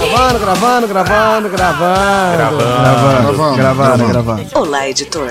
Gravando, gravando, gravando, gravando. Gravando, Gravando, gravando. Olá, editor.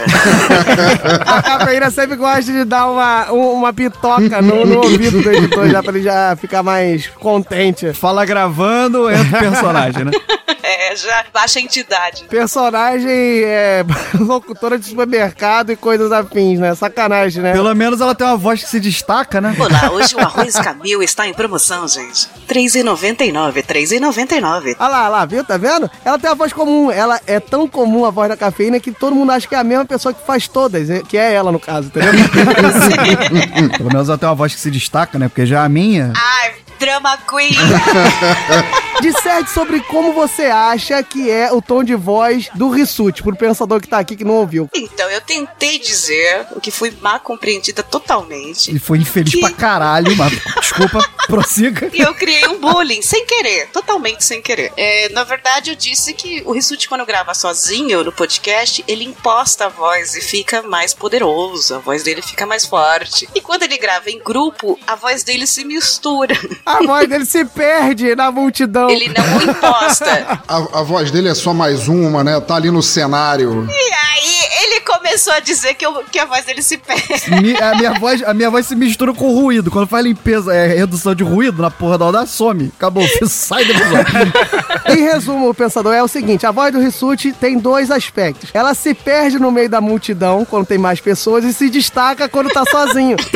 A cafeína sempre gosta de dar uma, um- uma pitoca no, no ouvido do editor, já pra ele já ficar mais contente. Fala gravando, entra o personagem, né? É, já baixa entidade. Personagem é locutora de supermercado e coisas afins, né? Sacanagem, né? Pelo menos ela tem uma voz que se destaca, né? Olá, hoje o arroz Camil está em promoção, gente. R$ 3,99, R$ 3,99. Olha lá, olha lá, viu? Tá vendo? Ela tem a voz comum. Ela é tão comum a voz da cafeína que todo mundo acha que é a mesma pessoa que faz todas, é- que é ela, no caso, entendeu? Pelo menos ela tem uma voz que se destaca, né? Porque já a minha. Ai, drama queen. Disserte sobre como você acha que é o tom de voz do Rissuti, pro pensador que tá aqui que não ouviu. Então, eu tentei dizer o que fui mal compreendida totalmente. E foi infeliz Que- pra caralho, mas desculpa, prossiga. E eu criei um bullying, sem querer, totalmente sem querer. É, na verdade, eu disse que o Rissuti, quando grava sozinho no podcast, ele imposta a voz e fica mais poderoso, a voz dele fica mais forte. E quando ele grava em grupo, a voz dele se mistura. A voz dele se perde na multidão. Ele não imposta. A, a voz dele é só mais uma, né? Tá ali no cenário. E aí ele começou a dizer que, eu- que a voz dele se perde. Mi- a, minha voz, a minha voz se mistura com ruído. Quando faz limpeza, é redução de ruído na porra da onda, some. Acabou, você sai do episódio. Em resumo, o pensador é o seguinte: a voz do Rissuti tem dois aspectos. Ela se perde no meio da multidão quando tem mais pessoas e se destaca quando tá sozinho.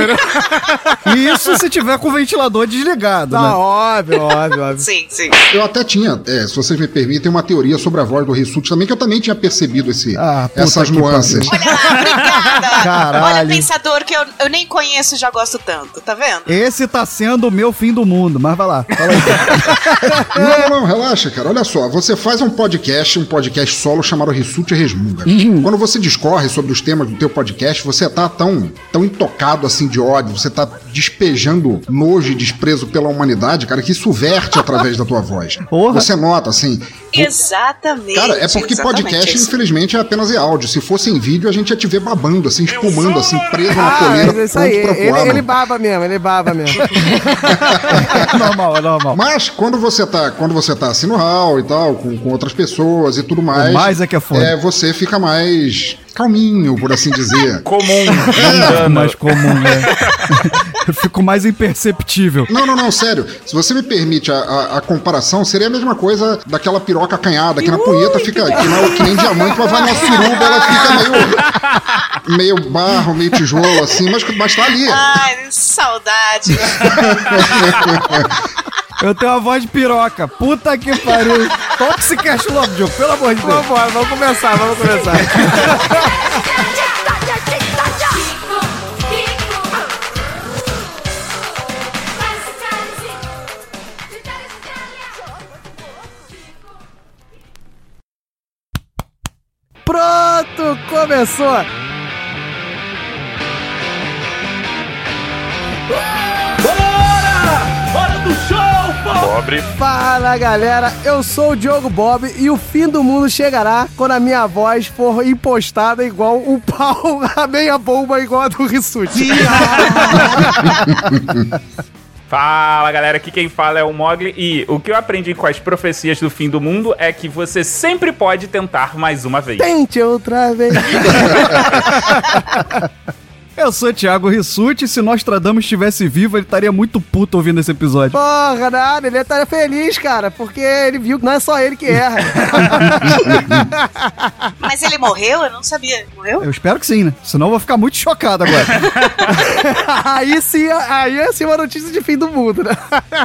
E isso se tiver com o ventilador desligado, Tá né? óbvio, óbvio, óbvio. Sim, sim. Eu até tinha, é, se vocês me permitem, uma teoria sobre a voz do Rissuti também, que eu também tinha percebido esse, Ah, essas nuances. Olha lá, obrigada. Caralho. Olha, pensador que eu, eu nem conheço e já gosto tanto, tá vendo? Esse tá sendo o meu fim do mundo, mas vai lá. Fala aí. Não, não, relaxa, cara. Olha só, você faz um podcast, um podcast solo chamado Rissuti Resmunga. Uhum. Quando você discorre sobre os temas do teu podcast, você tá tão, tão intocado assim de ódio, você tá despejando nojo e desprezo pela humanidade, cara, que isso verte através da tua voz. Porra. Você nota, assim. Exatamente. Cara, é porque podcast, isso. infelizmente, é apenas em áudio. Se fosse em vídeo, a gente ia te ver babando, assim, espumando, assim, preso na Ah, coleira, mas é isso aí. pra Ele, voar. ele mano. baba mesmo, ele baba mesmo. É normal, é normal. Mas quando você tá, quando você tá assim no hall e tal, com, com outras pessoas e tudo mais. mais é que é foda. É, você fica mais calminho, por assim dizer. Comum, mundano. mais comum, né? Eu fico mais imperceptível. Não, não, não, sério. Se você me permite a, a- a comparação, seria a mesma coisa daquela piroca acanhada, que na punheta fica que, não, que nem diamante, mas vai na suruba, ela fica meio, meio barro, meio tijolo, assim, mas, mas tá ali. Ai, saudade. Eu tenho uma voz de piroca. Puta que pariu. Logo, Diogo, pelo amor de Deus. Vambora, vamos começar, vamos começar. Pronto, começou! Fala galera, eu sou o Diogo Bob e o fim do mundo chegará quando a minha voz for impostada igual o pau, a meia bomba igual a do Rissuti. Fala galera, aqui quem fala é o Mogli e o que eu aprendi com as profecias do fim do mundo é que você sempre pode tentar mais uma vez. Tente outra vez. Eu sou Thiago Rissuti e se Nostradamus estivesse vivo, ele estaria muito puto ouvindo esse episódio. Porra, nada, ele estaria feliz, cara, porque ele viu que não é só ele que erra. Mas ele morreu? Eu não sabia. Morreu? Eu espero que sim, né? Senão eu vou ficar muito chocado agora. aí sim, aí é sim uma notícia de fim do mundo, né?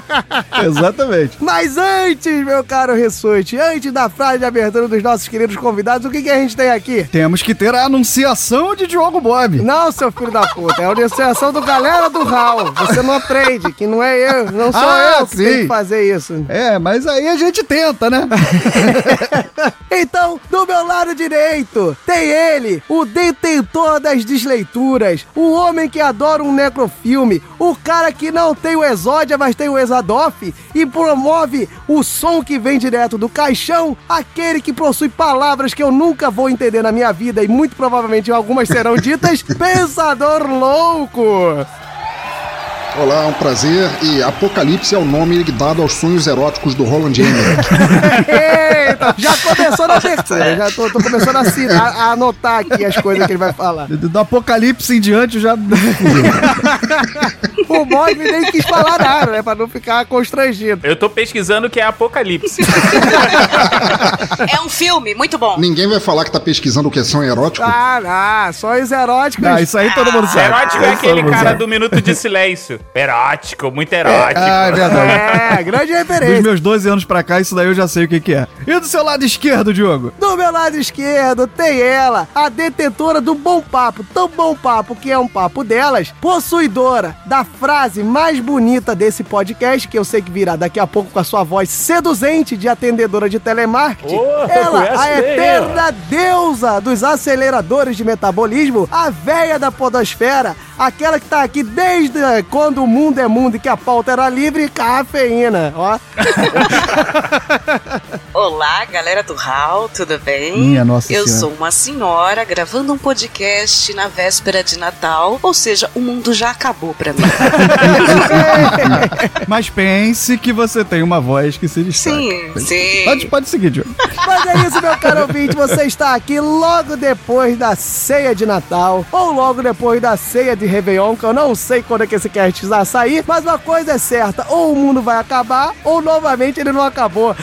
Exatamente. Mas antes, meu caro Rissuti, antes da frase de abertura dos nossos queridos convidados, o que, que a gente tem aqui? Temos que ter a anunciação de Diogo Bob. Não, seu filho da puta. É a organização do galera do Hall. Você não aprende, que não é eu, não sou Ah, eu que sim. que fazer isso. É, mas aí a gente tenta, né? Então, do meu lado direito, tem ele, o detentor das desleituras, o homem que adora um necrofilme, o cara que não tem o Exódia, mas tem o Exadoff e promove o som que vem direto do caixão, aquele que possui palavras que eu nunca vou entender na minha vida e muito provavelmente algumas serão ditas, Pensador Louco! Olá, é um prazer. E Apocalipse é o nome dado aos sonhos eróticos do Roland Emmerich. Eita, já começou na abertura, já tô, tô começando a, assinar- a anotar aqui as coisas que ele vai falar. Do do apocalipse em diante já. O Mogli nem quis falar nada, né? Pra não ficar constrangido. Eu tô pesquisando o que é Apocalipse. É um filme muito bom. Ninguém vai falar que tá pesquisando o que é sonho erótico. Ah, não, sonhos eróticos. Ah, isso aí todo mundo sabe. Erótico é aquele cara do minuto de silêncio. Erótico, muito erótico. Ah, é verdade. É, grande Dos referência. meus 12 anos pra cá, isso daí eu já sei o que, que é. E do seu lado esquerdo, Diogo? Do meu lado esquerdo tem ela, a detentora do bom papo, tão bom papo que é um papo delas, possuidora da frase mais bonita desse podcast, que eu sei que virá daqui a pouco com a sua voz seduzente de atendedora de telemarketing. Oh, ela, a eterna deusa dos aceleradores de metabolismo, a véia da podosfera, aquela que tá aqui desde eh, quando o mundo é mundo e que a pauta era livre, cafeína, ó. Olá, galera do HAL, tudo bem? Minha Nossa Eu Senhora. sou uma senhora gravando um podcast na véspera de Natal, ou seja, o mundo já acabou pra mim. Mas pense que você tem uma voz que se destaca. sim, sim. Pode, pode seguir, Diogo. Mas é isso, meu caro ouvinte. Você está aqui logo depois da ceia de Natal ou logo depois da ceia de Réveillon, que eu não sei quando é que esse cast vai sair, mas uma coisa é certa: ou o mundo vai acabar ou novamente ele não acabou.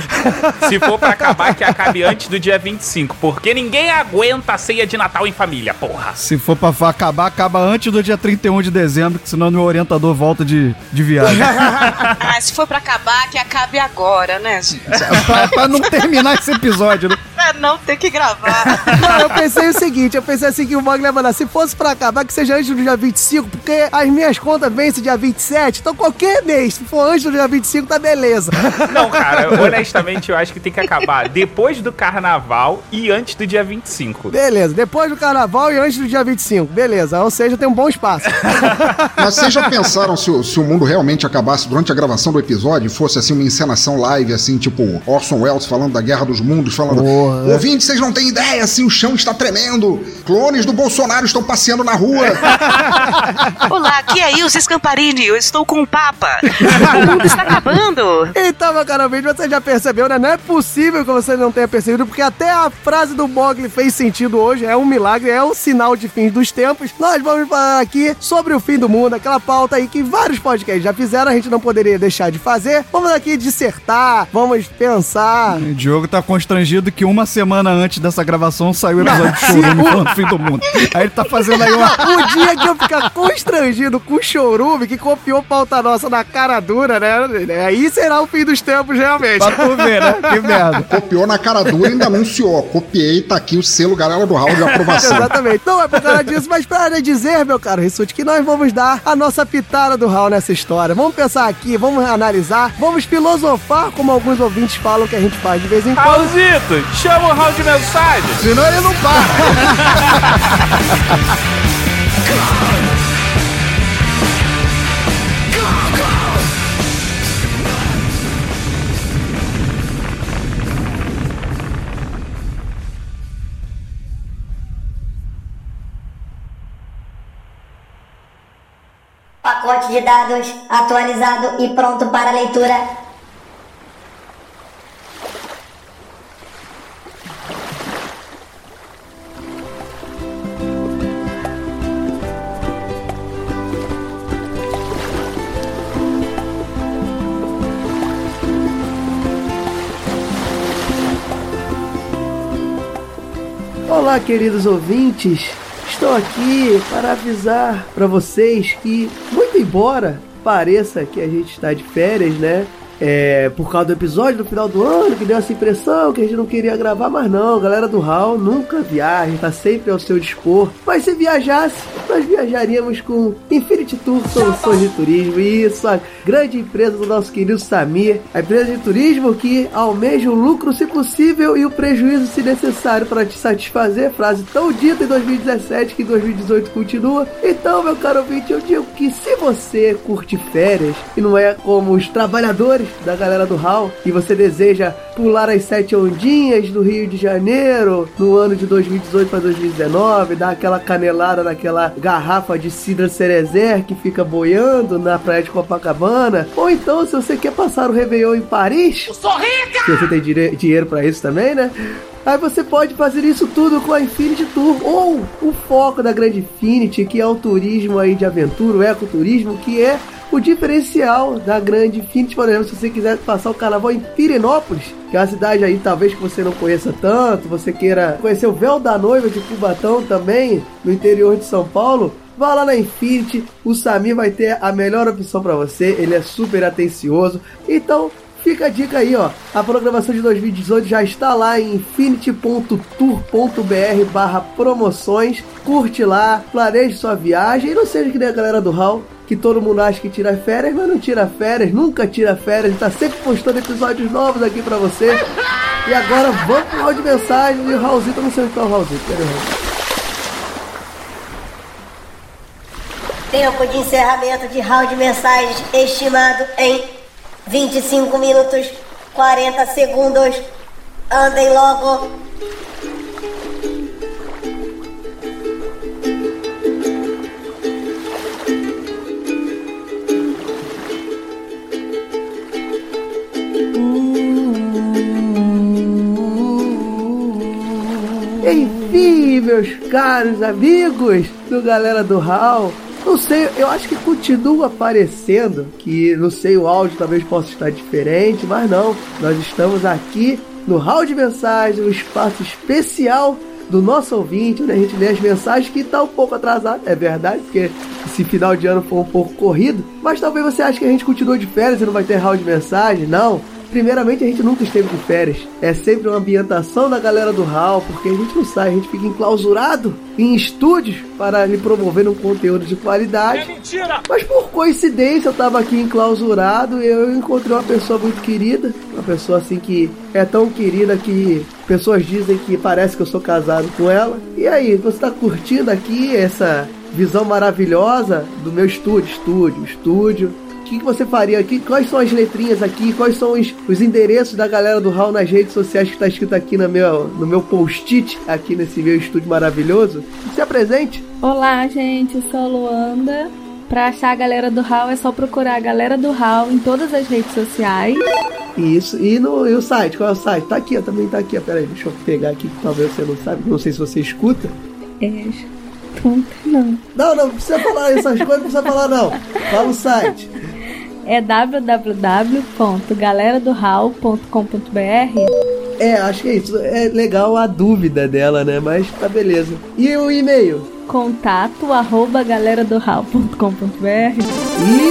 Se for pra acabar, que acabe antes do dia 25. Porque ninguém aguenta a ceia de Natal em família, porra. Se for pra acabar, acaba antes do dia 31 de dezembro, que senão meu orientador volta de, de viagem. Ah, se for pra acabar, que acabe agora, né, gente? pra, pra não terminar esse episódio, né? Pra não ter que gravar. Não, eu pensei o seguinte: eu pensei assim que o Mogli ia mandar, se fosse pra acabar, que seja antes do dia 25, porque as minhas contas vencem dia 27, então qualquer mês, se for antes do dia 25, tá beleza. Não, cara, honestamente, eu acho que tem que acabar depois do carnaval e antes do dia 25. Beleza, depois do carnaval e antes do dia 25, beleza, ou seja, tem um bom espaço. Mas vocês já pensaram se, o- se o mundo realmente acabasse durante a gravação do episódio e fosse assim uma encenação live, assim, tipo Orson Welles falando da Guerra dos Mundos, falando. Porra. Ouvinte, vocês não têm ideia, assim, o chão está tremendo. Clones do Bolsonaro estão passeando na rua. Olá, aqui é Ilse Scamparini, eu estou com o Papa. O mundo está acabando. Então, meu caro ouvinte, você já percebeu, né? Não é possível que você não tenha percebido, porque até a frase do Mogli fez sentido hoje, é um milagre, é um sinal de fim dos tempos. Nós vamos falar aqui sobre o fim do mundo, aquela pauta aí que vários podcasts já fizeram, a gente não poderia deixar de fazer. Vamos aqui dissertar, vamos pensar. O Diogo tá constrangido que uma semana antes dessa gravação saiu o episódio de Chorume falando do fim do mundo. Aí ele tá fazendo aí uma. O dia que eu ficar constrangido com o Chorume, que copiou pauta nossa na cara dura, né? Aí será o fim dos tempos, realmente. Pra tu ver, né? Que merda. Copiou na cara dura e ainda anunciou. Copiei, tá aqui o selo Galera do Raul de aprovação. Exatamente. Não é por causa disso, mas para dizer, meu caro Rissuti, que nós vamos dar a nossa pitada do Raul nessa história. Vamos pensar aqui, vamos analisar, vamos filosofar, como alguns ouvintes falam que a gente faz de vez em quando. Raulzito, chama o Raul de mensagem. Senão ele não para. Pacote de dados atualizado e pronto para leitura. Olá, queridos ouvintes. Estou aqui para avisar para vocês que, muito embora pareça que a gente está de férias, né? É, por causa do episódio no final do ano, que deu essa impressão que a gente não queria gravar, mas não, galera do HAL nunca viaja, tá sempre ao seu dispor. Mas se viajasse, nós viajaríamos com Infinity Tour Soluções de Turismo, isso, a grande empresa do nosso querido Samir, a empresa de turismo que almeja o lucro se possível e o prejuízo se necessário para te satisfazer, frase tão dita em 2017 que em 2018 continua. Então, meu caro ouvinte, eu digo que se você curte férias e não é como os trabalhadores da galera do HAL e você deseja pular as sete ondinhas do Rio de Janeiro no ano de 2018 para 2019, dar aquela canelada naquela garrafa de cidra cerezer que fica boiando na praia de Copacabana, ou então se você quer passar o Réveillon em Paris, eu sou rica! se você tem dire- dinheiro para isso também, né? Aí você pode fazer isso tudo com a Infinity Tour ou o foco da Grande Infinity, que é o turismo aí de aventura, o ecoturismo, que é o diferencial da Grande Infinity, por exemplo, se você quiser passar o carnaval em Pirenópolis, que é uma cidade aí talvez que você não conheça tanto, você queira conhecer o véu da noiva de Cubatão também, no interior de São Paulo, Vá lá na Infinity, o Samir vai ter a melhor opção para você, ele é super atencioso. Então, fica a dica aí, ó. A programação de 2018 já está lá em infinity.tour.br barra promoções. Curte lá, planeje sua viagem e não seja que nem a galera do Hall, que todo mundo acha que tira férias, mas não tira férias, nunca tira férias, está sempre postando episódios novos aqui para você. E agora vamos pro round de mensagens e o Raulzito, não sei o Raulzito, cadê o Raulzito? Tempo de encerramento de round de mensagens estimado em 25 minutos 40 segundos. Andem logo. Enfim, meus caros amigos do Galera do Hall, não sei, eu acho que continua aparecendo, que não sei, o áudio talvez possa estar diferente, mas não, nós estamos aqui no Hall de Mensagens, um espaço especial do nosso ouvinte, onde a gente lê as mensagens que está um pouco atrasado, é verdade, porque esse final de ano foi um pouco corrido, mas talvez você ache que a gente continua de férias e não vai ter Hall de Mensagens, não. Primeiramente, a gente nunca esteve de férias. É sempre uma ambientação da galera do HAL, porque a gente não sai, a gente fica enclausurado em estúdios para lhe promover um conteúdo de qualidade. É mentira! Mas por coincidência, eu tava aqui enclausurado e eu encontrei uma pessoa muito querida. Uma pessoa assim que é tão querida que pessoas dizem que parece que eu sou casado com ela. E aí, você tá curtindo aqui essa visão maravilhosa do meu estúdio? Estúdio, estúdio que, que você faria aqui? Quais são as letrinhas aqui? Quais são os, os endereços da galera do Hall nas redes sociais que está escrito aqui no meu, no meu post-it, aqui nesse meu estúdio maravilhoso? Se apresente! Olá, gente, eu sou a Luanda. Pra achar a galera do Hall é só procurar a galera do Hall em todas as redes sociais. Isso, e, no, e o site? Qual é o site? Tá aqui, ó, também tá aqui, ó. Pera aí, deixa eu pegar aqui, que talvez você não sabe, não sei se você escuta. É. Não. Não, não precisa falar essas coisas, não precisa falar não. Fala o site. É www.galeradohall.com.br É, acho que é isso. É legal a dúvida dela, né? Mas tá beleza. E o e-mail? Contato arroba galeradohall.com.br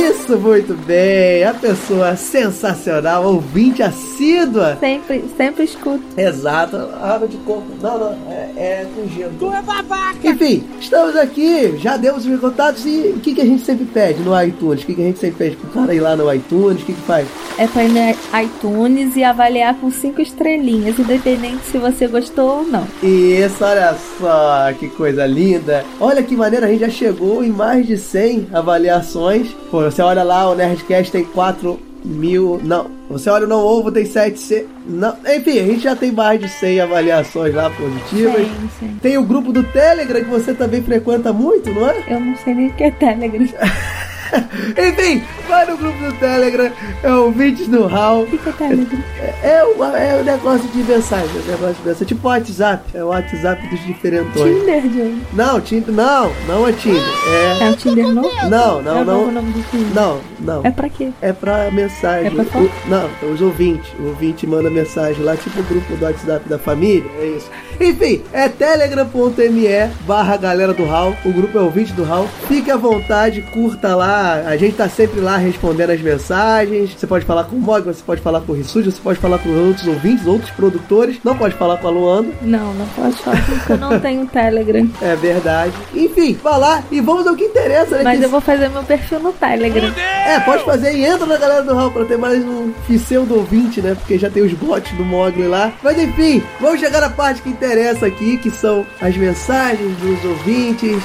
Isso, muito bem. A pessoa sensacional, ouvinte assídua. Sempre, sempre escuto. Exato. Água de coco. Não, não, é, é com gelo. Tu é babaca! Enfim, estamos aqui, já demos os contatos e o que, que a gente sempre pede no iTunes? O que, que a gente sempre pede pro cara ir lá no iTunes? O que, que faz? É pra ir no iTunes e avaliar com cinco estrelinhas, independente se você gostou ou não. Isso, olha só, que coisa linda. Olha que maneira, a gente já chegou em mais de 100 avaliações. Pô, você olha lá, o Nerdcast tem 4 mil. Não, você olha o Não Ovo, tem 7. Não, enfim, a gente já tem mais de 100 avaliações lá positivas. Sim, sim. Tem o grupo do Telegram que você também frequenta muito, não é? Eu não sei nem o que é Telegram. Enfim, vai no grupo do Telegram, é o Vídeos no Hall. O é Telegram? É, é, o, é o negócio de mensagem, é o negócio de mensagem. Tipo o WhatsApp, é o WhatsApp dos diferentões. Tinder, Johnny. Não, Tinder, não, não é Tinder. É. É o Tinder novo? Não, não, é o não. nome do Tinder. Não, não. É pra quê? É pra mensagem. É pra O- foto? não, então, os ouvintes. O ouvinte manda mensagem lá, tipo o grupo do WhatsApp da família. É isso. Enfim, é telegram.me barra galera do Hall. O grupo é ouvinte do Hall. Fique à vontade, curta lá, lá, a gente tá sempre lá respondendo as mensagens. Você pode falar com o Mog, você pode falar com o Rissuji, você pode falar com outros ouvintes, outros produtores. Não pode falar com a Luanda. Não, não pode falar porque eu não tenho Telegram. É verdade. Enfim, vá lá e vamos ao que interessa, né? Mas que- eu vou fazer meu perfil no Telegram. É, pode fazer e entra na galera do Hall pra ter mais um pseudo ouvinte, né? Porque já tem os bots do Mogli lá. Mas enfim, vamos chegar na parte que interessa aqui, que são as mensagens dos ouvintes.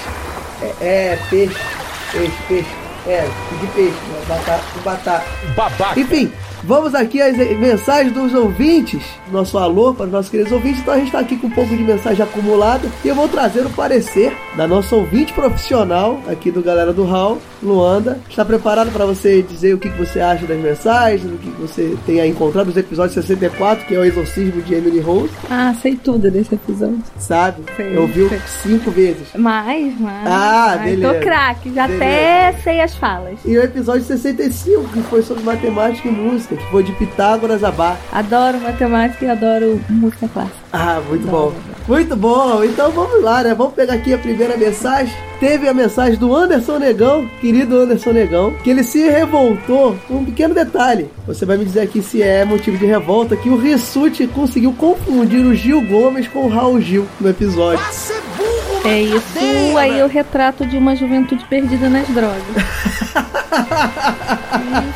É, é peixe, peixe, peixe. É, de peixe, né? batata, batata. Babaca. Enfim, vamos aqui às mensagens dos ouvintes. Nosso alô para os nossos queridos ouvintes. Então a gente está aqui com um pouco de mensagem acumulada. E eu vou trazer o parecer da nossa ouvinte profissional aqui do Galera do Hall, Luanda. Está preparado para você dizer o que, você acha das mensagens, o que você tem aí encontrado nos episódios 64, que é o exorcismo de Emily Rose, Ah, sei tudo desse episódio. sabe? Sei, eu vi sei. cinco vezes. Mais, mais. Ah, Ai, beleza. Tô craque, já Beleza. até sei as falas. E o episódio 65, que foi sobre matemática e música, que foi de Pitágoras a Bar. Adoro matemática e adoro música clássica. Ah, muito bom. Muito bom. Então vamos lá, né? Vamos pegar aqui a primeira mensagem. Teve a mensagem do Anderson Negão, querido Anderson Negão, que ele se revoltou com um pequeno detalhe. Você vai me dizer aqui se é motivo de revolta que o Rissuti conseguiu confundir o Gil Gomes com o Raul Gil no episódio. É isso aí o retrato de uma juventude perdida nas drogas.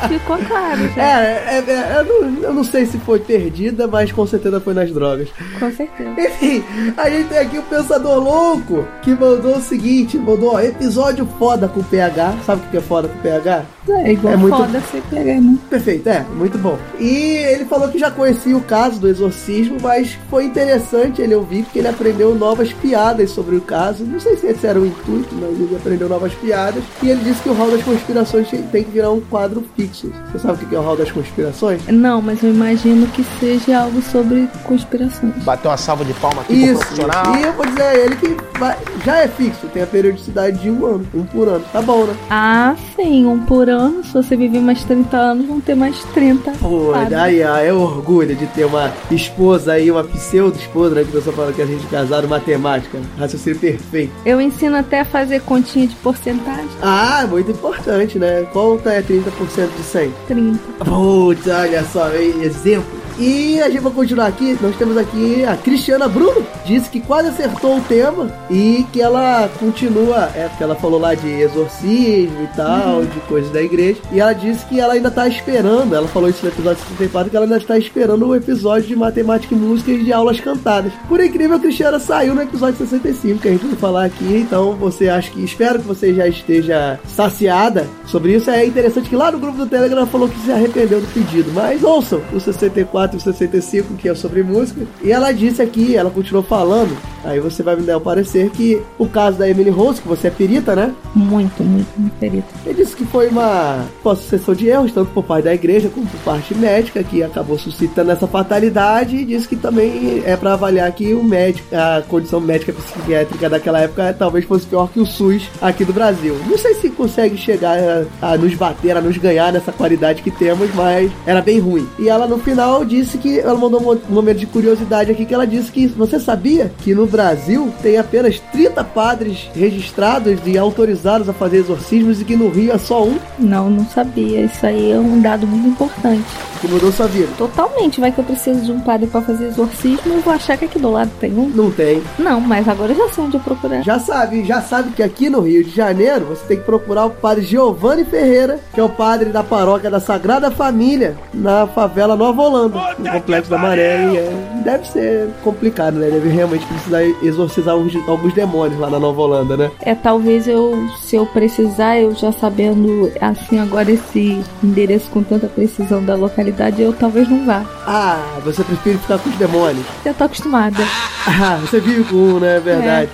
ficou claro É, já, é, é, eu, não, eu não sei se foi perdida, mas com certeza foi nas drogas. com certeza. Enfim, a gente tem aqui o Pensador Louco, que mandou o seguinte, mandou, ó, episódio foda com PH. Sabe o que é foda com PH? É igual É muito- foda você pegar, né? Perfeito, é, muito bom. E ele falou que já conhecia o caso do exorcismo, mas foi interessante ele ouvir, porque ele aprendeu novas piadas sobre o caso. Não sei se esse era o intuito, mas ele aprendeu novas piadas. E ele disse que o Hall das Conspirações tem- que virar um quadro fixo. Você sabe o que é o Hall das Conspirações? Não, mas eu imagino que seja algo sobre conspirações. Bateu uma salva de palma aqui Isso, pro profissional. e eu vou dizer a ele que vai- já é fixo, tem a periodicidade de um ano, um por ano. Tá bom, né? Ah, sim, um por ano. Se você viver mais 30 anos, vão ter mais 30. Pô, sabe? daí ó, é orgulho de ter uma esposa aí, uma pseudo-esposa, né? Que você fala que a gente é casado, matemática, raciocínio perfeito. Eu ensino até a fazer continha de porcentagem. Ah, muito importante, né? Quanto é 30% de 100? 30. Putz, olha só, exemplo. E a gente vai continuar aqui. Nós temos aqui a Cristiana Bruno, disse que quase acertou o tema e que ela continua, é porque ela falou lá de exorcismo e tal, de coisas da igreja. E ela disse que ela ainda tá esperando, ela falou isso no episódio 64, que ela ainda está esperando o episódio de matemática e música e de aulas cantadas. Por incrível, a Cristiana saiu no episódio 65, que a gente vai falar aqui. Então você acha que, espero que você já esteja saciada sobre isso. É interessante que lá no grupo do Telegram ela falou que se arrependeu do pedido. Mas ouçam o 64 e o 65, que é sobre música. E ela disse aqui, ela continuou falando. Aí você vai me dar o parecer que o caso da Emily Rose, que você é perita, né? Muito, muito, muito perito. Ele disse que foi uma uma sucessão de erros, tanto por parte da igreja como por parte médica, que acabou suscitando essa fatalidade. E disse que também é para avaliar que o médico, a condição médica psiquiátrica daquela época talvez fosse pior que o SUS aqui do Brasil. Não sei se consegue chegar a, a nos bater, a nos ganhar nessa qualidade que temos, mas era bem ruim. E ela no final disse que ela mandou um momento de curiosidade aqui que ela disse que você sabia que no Brasil tem apenas 30 padres registrados e autorizados a fazer exorcismos e que no Rio é só um Não, não sabia. Isso aí é um dado muito importante. que mudou sua vida. Totalmente. Vai que eu preciso de um padre pra fazer exorcismo, eu vou achar que aqui do lado tem um. Não tem. Não, mas agora eu já sei onde eu procurar. Já sabe, já sabe que aqui no Rio de Janeiro você tem que procurar o padre Giovanni Ferreira, que é o padre da paróquia da Sagrada Família, na favela Nova Holanda, no Complexo da Maré. E é- deve ser complicado, né? Deve realmente precisar exorcizar uns- alguns demônios lá na Nova Holanda, né? É, talvez eu, se eu precisar, eu já sabendo, assim, agora esse endereço com tanta precisão da localidade, eu talvez não vá. Ah, você prefere ficar com os demônios. Já tô acostumada. Ah, você vive com um, né? É verdade.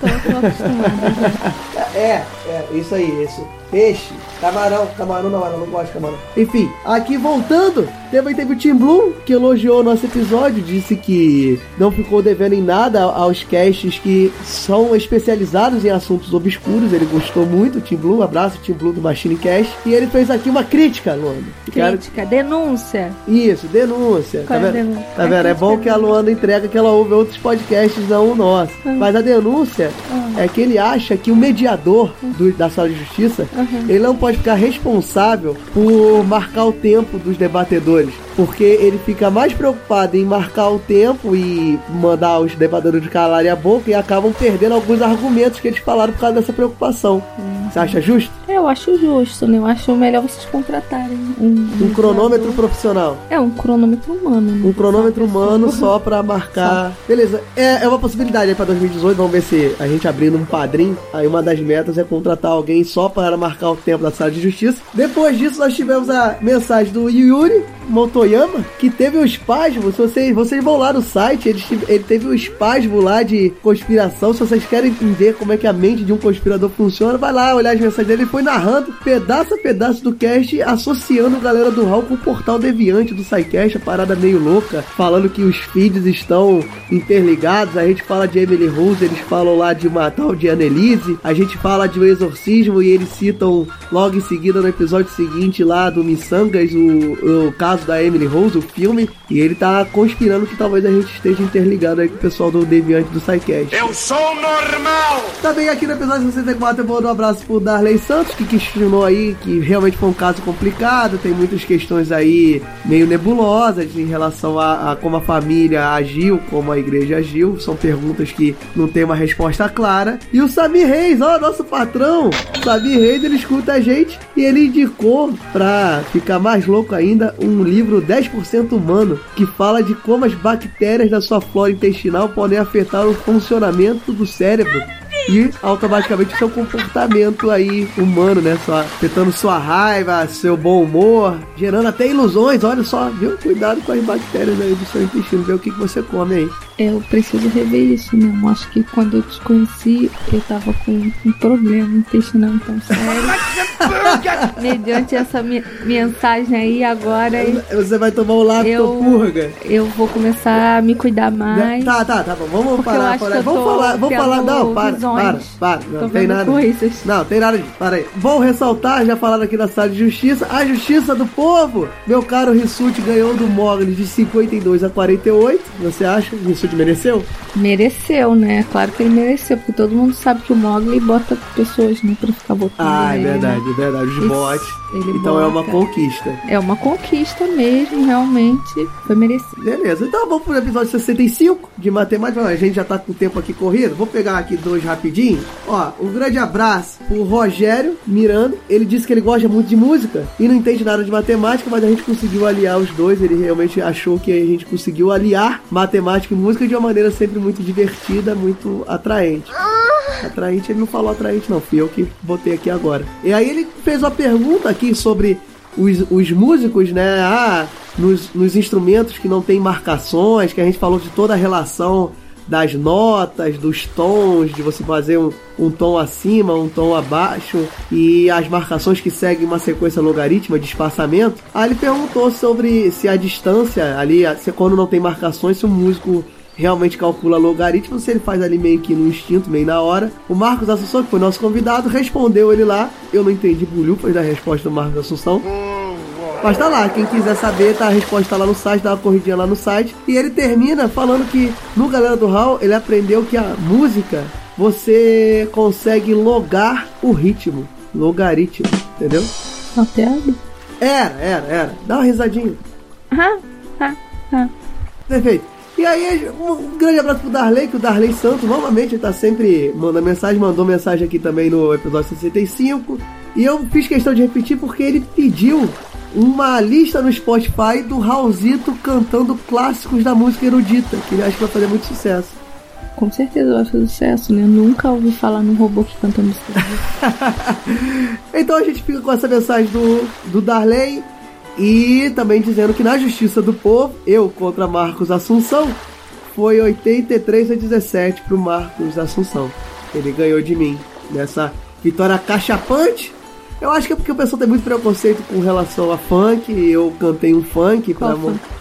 Tô, tô acostumada. É, é, isso aí, isso. Peixe, camarão, camarão não, eu não gosto de camarão. Enfim, aqui voltando, também teve o Tim Blue, que elogiou o nosso episódio, disse que não ficou devendo em nada aos casts que são especializados em assuntos obscuros. Ele gostou muito, Tim Blue, um abraço, Tim Blue do Machine Cast. E ele fez aqui uma crítica, Luana. Quero- Crítica, denúncia. Isso, denúncia. Qual tá é vendo? denúncia? Tá vendo? É bom que a Luana entrega que ela ouve outros podcasts, não o nosso. Hum. Mas a denúncia teoria é que ele acha que o mediador do- da sala de justiça ele não pode ficar responsável por marcar o tempo dos debatedores. Porque ele fica mais preocupado em marcar o tempo e mandar os debatedores calarem a boca e acabam perdendo alguns argumentos que eles falaram por causa dessa preocupação. Você acha justo? Eu acho justo, né? Eu acho melhor vocês contratarem um, Um cronômetro profissional. É, um cronômetro humano, né? Um cronômetro Só uma humano só pra marcar. Beleza, é, é uma possibilidade aí pra 2018. Vamos ver se a gente abrindo um padrinho. Aí uma das metas é contratar alguém só para marcar o tempo da sala de justiça. Depois disso, nós tivemos a mensagem do Yuri Motoyama, que teve um espasmo. Se vocês, vocês vão lá no site, ele, ele teve um espasmo lá de conspiração. Se vocês querem ver como é que a mente de um conspirador funciona, vai lá olhar as mensagens dele. Ele foi narrando pedaço a pedaço do cast, associando a galera do Hall com o portal deviante do SciCast, a parada meio louca, falando que os feeds estão interligados. A gente fala de Emily Rose, eles falam lá de uma tal de Annelise. A gente fala de um exorcismo e eles citam logo em seguida no episódio seguinte lá do Missangas o, o caso da Emily Rose, o filme. E ele tá conspirando que talvez a gente esteja interligado aí com o pessoal do Deviante do SciCast. Eu sou normal! Também aqui no episódio 64 eu vou dar um abraço pro Darley Santos, que questionou aí que realmente foi um caso complicado, tem muitas questões aí meio nebulosas em relação a, a como a família agiu, como a igreja agiu, são perguntas que não tem uma resposta clara. E o Samir Reis, ó, nosso patrão, Samir Reis, ele escuta a gente e ele indicou, pra ficar mais louco ainda, um livro 10% humano, que fala de como as bactérias da sua flora intestinal podem afetar o funcionamento do cérebro e automaticamente seu comportamento aí humano, né? Só afetando sua raiva, seu bom humor, gerando até ilusões. Olha só, viu? Cuidado com as bactérias aí do seu intestino, ver o que, que você come aí. Eu preciso rever isso mesmo. Acho que quando eu te conheci, eu tava com um problema intestinal tão sério. Mediante essa mensagem aí, agora Você vai tomar um lactopurga. eu vou começar a me cuidar mais. Tá, tá, tá bom. Vamos parar, parar. Vamos falar, vamos falar. Não, para, visões. para, para. Não Tô tem nada. coisas. Não, tem nada disso. Para aí. Bom ressaltar, já falaram aqui na sala de justiça, a justiça do povo. Meu caro Rissuti ganhou do Mogli de 52 a 48. Você acha? O Mereceu? Mereceu, né? Claro que ele mereceu, porque todo mundo sabe que o Mogli bota pessoas, né, pra ficar votando. Ah, é né? verdade, é verdade. Os bots. Então é uma bota. conquista. É uma conquista mesmo, realmente. Foi merecido. Beleza, então vamos pro episódio 65 de matemática. A gente já tá com o tempo aqui corrido. Vou pegar aqui dois rapidinho. Ó, um grande abraço pro Rogério Miranda. Ele disse que ele gosta muito de música e não entende nada de matemática, mas a gente conseguiu aliar os dois. Ele realmente achou que a gente conseguiu aliar matemática e música de uma maneira sempre muito divertida, muito atraente. Atraente, ele não falou atraente, não. Fui eu que botei aqui agora. E aí ele fez uma pergunta aqui sobre os, os músicos, né? Ah, nos, nos instrumentos que não tem marcações, que a gente falou de toda a relação das notas, dos tons, de você fazer um, um tom acima, um tom abaixo e as marcações que seguem uma sequência logarítmica de espaçamento. Aí ele perguntou sobre se a distância ali, se quando não tem marcações, se o músico realmente calcula logaritmo, se ele faz ali meio que no instinto, meio na hora. O Marcos Assunção, que foi nosso convidado, respondeu ele lá. Eu não entendi bolhufas da resposta do Marcos Assunção. Mas tá lá, quem quiser saber, tá a resposta tá lá no site, dá uma corridinha lá no site. E ele termina falando que no Galera do Hall ele aprendeu que a música você consegue logar o ritmo. Logaritmo, entendeu? Uma piada? Era, era, era. Dá uma risadinha. Perfeito. E aí, um grande abraço pro Darley, que o Darley Santos, novamente, tá sempre mandando mensagem, mandou mensagem aqui também no episódio 65. E eu fiz questão de repetir porque ele pediu uma lista no Spotify do Raulzito cantando clássicos da música erudita, que ele acha que vai fazer muito sucesso. Com certeza vai fazer sucesso, né? Eu nunca ouvi falar num robô que canta música. Então a gente fica com essa mensagem do, do Darley e também dizendo que na Justiça do Povo, eu contra Marcos Assunção, foi 83 a 17 pro Marcos Assunção. Ele ganhou de mim nessa vitória cachapante. Eu acho que é porque o pessoal tem muito preconceito com relação a funk. Eu cantei um funk pra?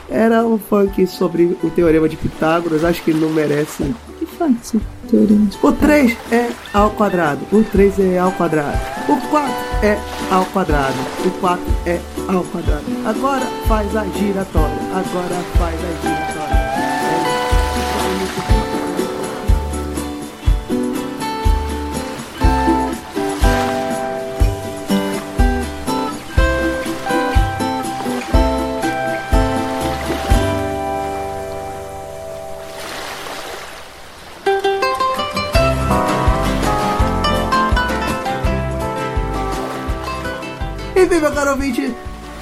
Era um funk sobre o teorema de Pitágoras. Acho que ele não merece de o 3 é ao quadrado, o 3 é ao quadrado, o 4 é ao quadrado, o 4 é ao quadrado. Agora faz a giratória, agora faz a giratória. Enfim, meu caro ouvinte,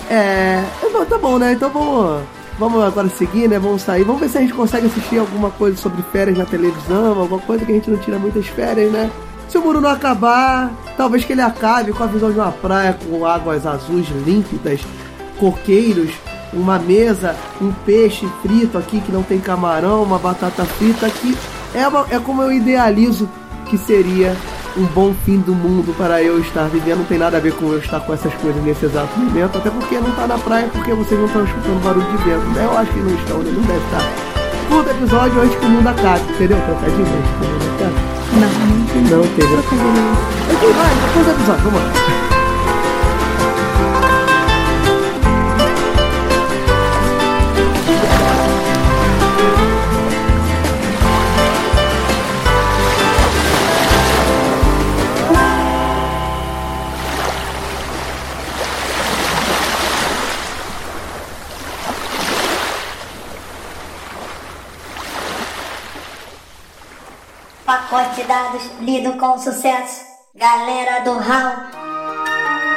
é. Tá bom, né? Então vamos. Vamos agora seguir, né? Vamos sair. Vamos ver se a gente consegue assistir alguma coisa sobre férias na televisão, alguma coisa que a gente não tira muitas férias, né? Se o mundo não acabar, talvez que ele acabe com a visão de uma praia com águas azuis límpidas, coqueiros, uma mesa, um peixe frito aqui que não tem camarão, uma batata frita que é, uma- é como eu idealizo que seria um bom fim do mundo para eu estar vivendo. Não tem nada a ver com eu estar com essas coisas nesse exato momento, até porque não tá na praia, porque vocês não estão escutando barulho de vento. né? Eu acho que não estão, né? não deve estar. Curta episódio antes que o mundo acabe, entendeu? Trocadinho antes que o mundo acabe. Não, não tem. Não. Aqui, vai, depois do episódio, vamos lá. Pacote de dados lido com sucesso. Galera do Hall.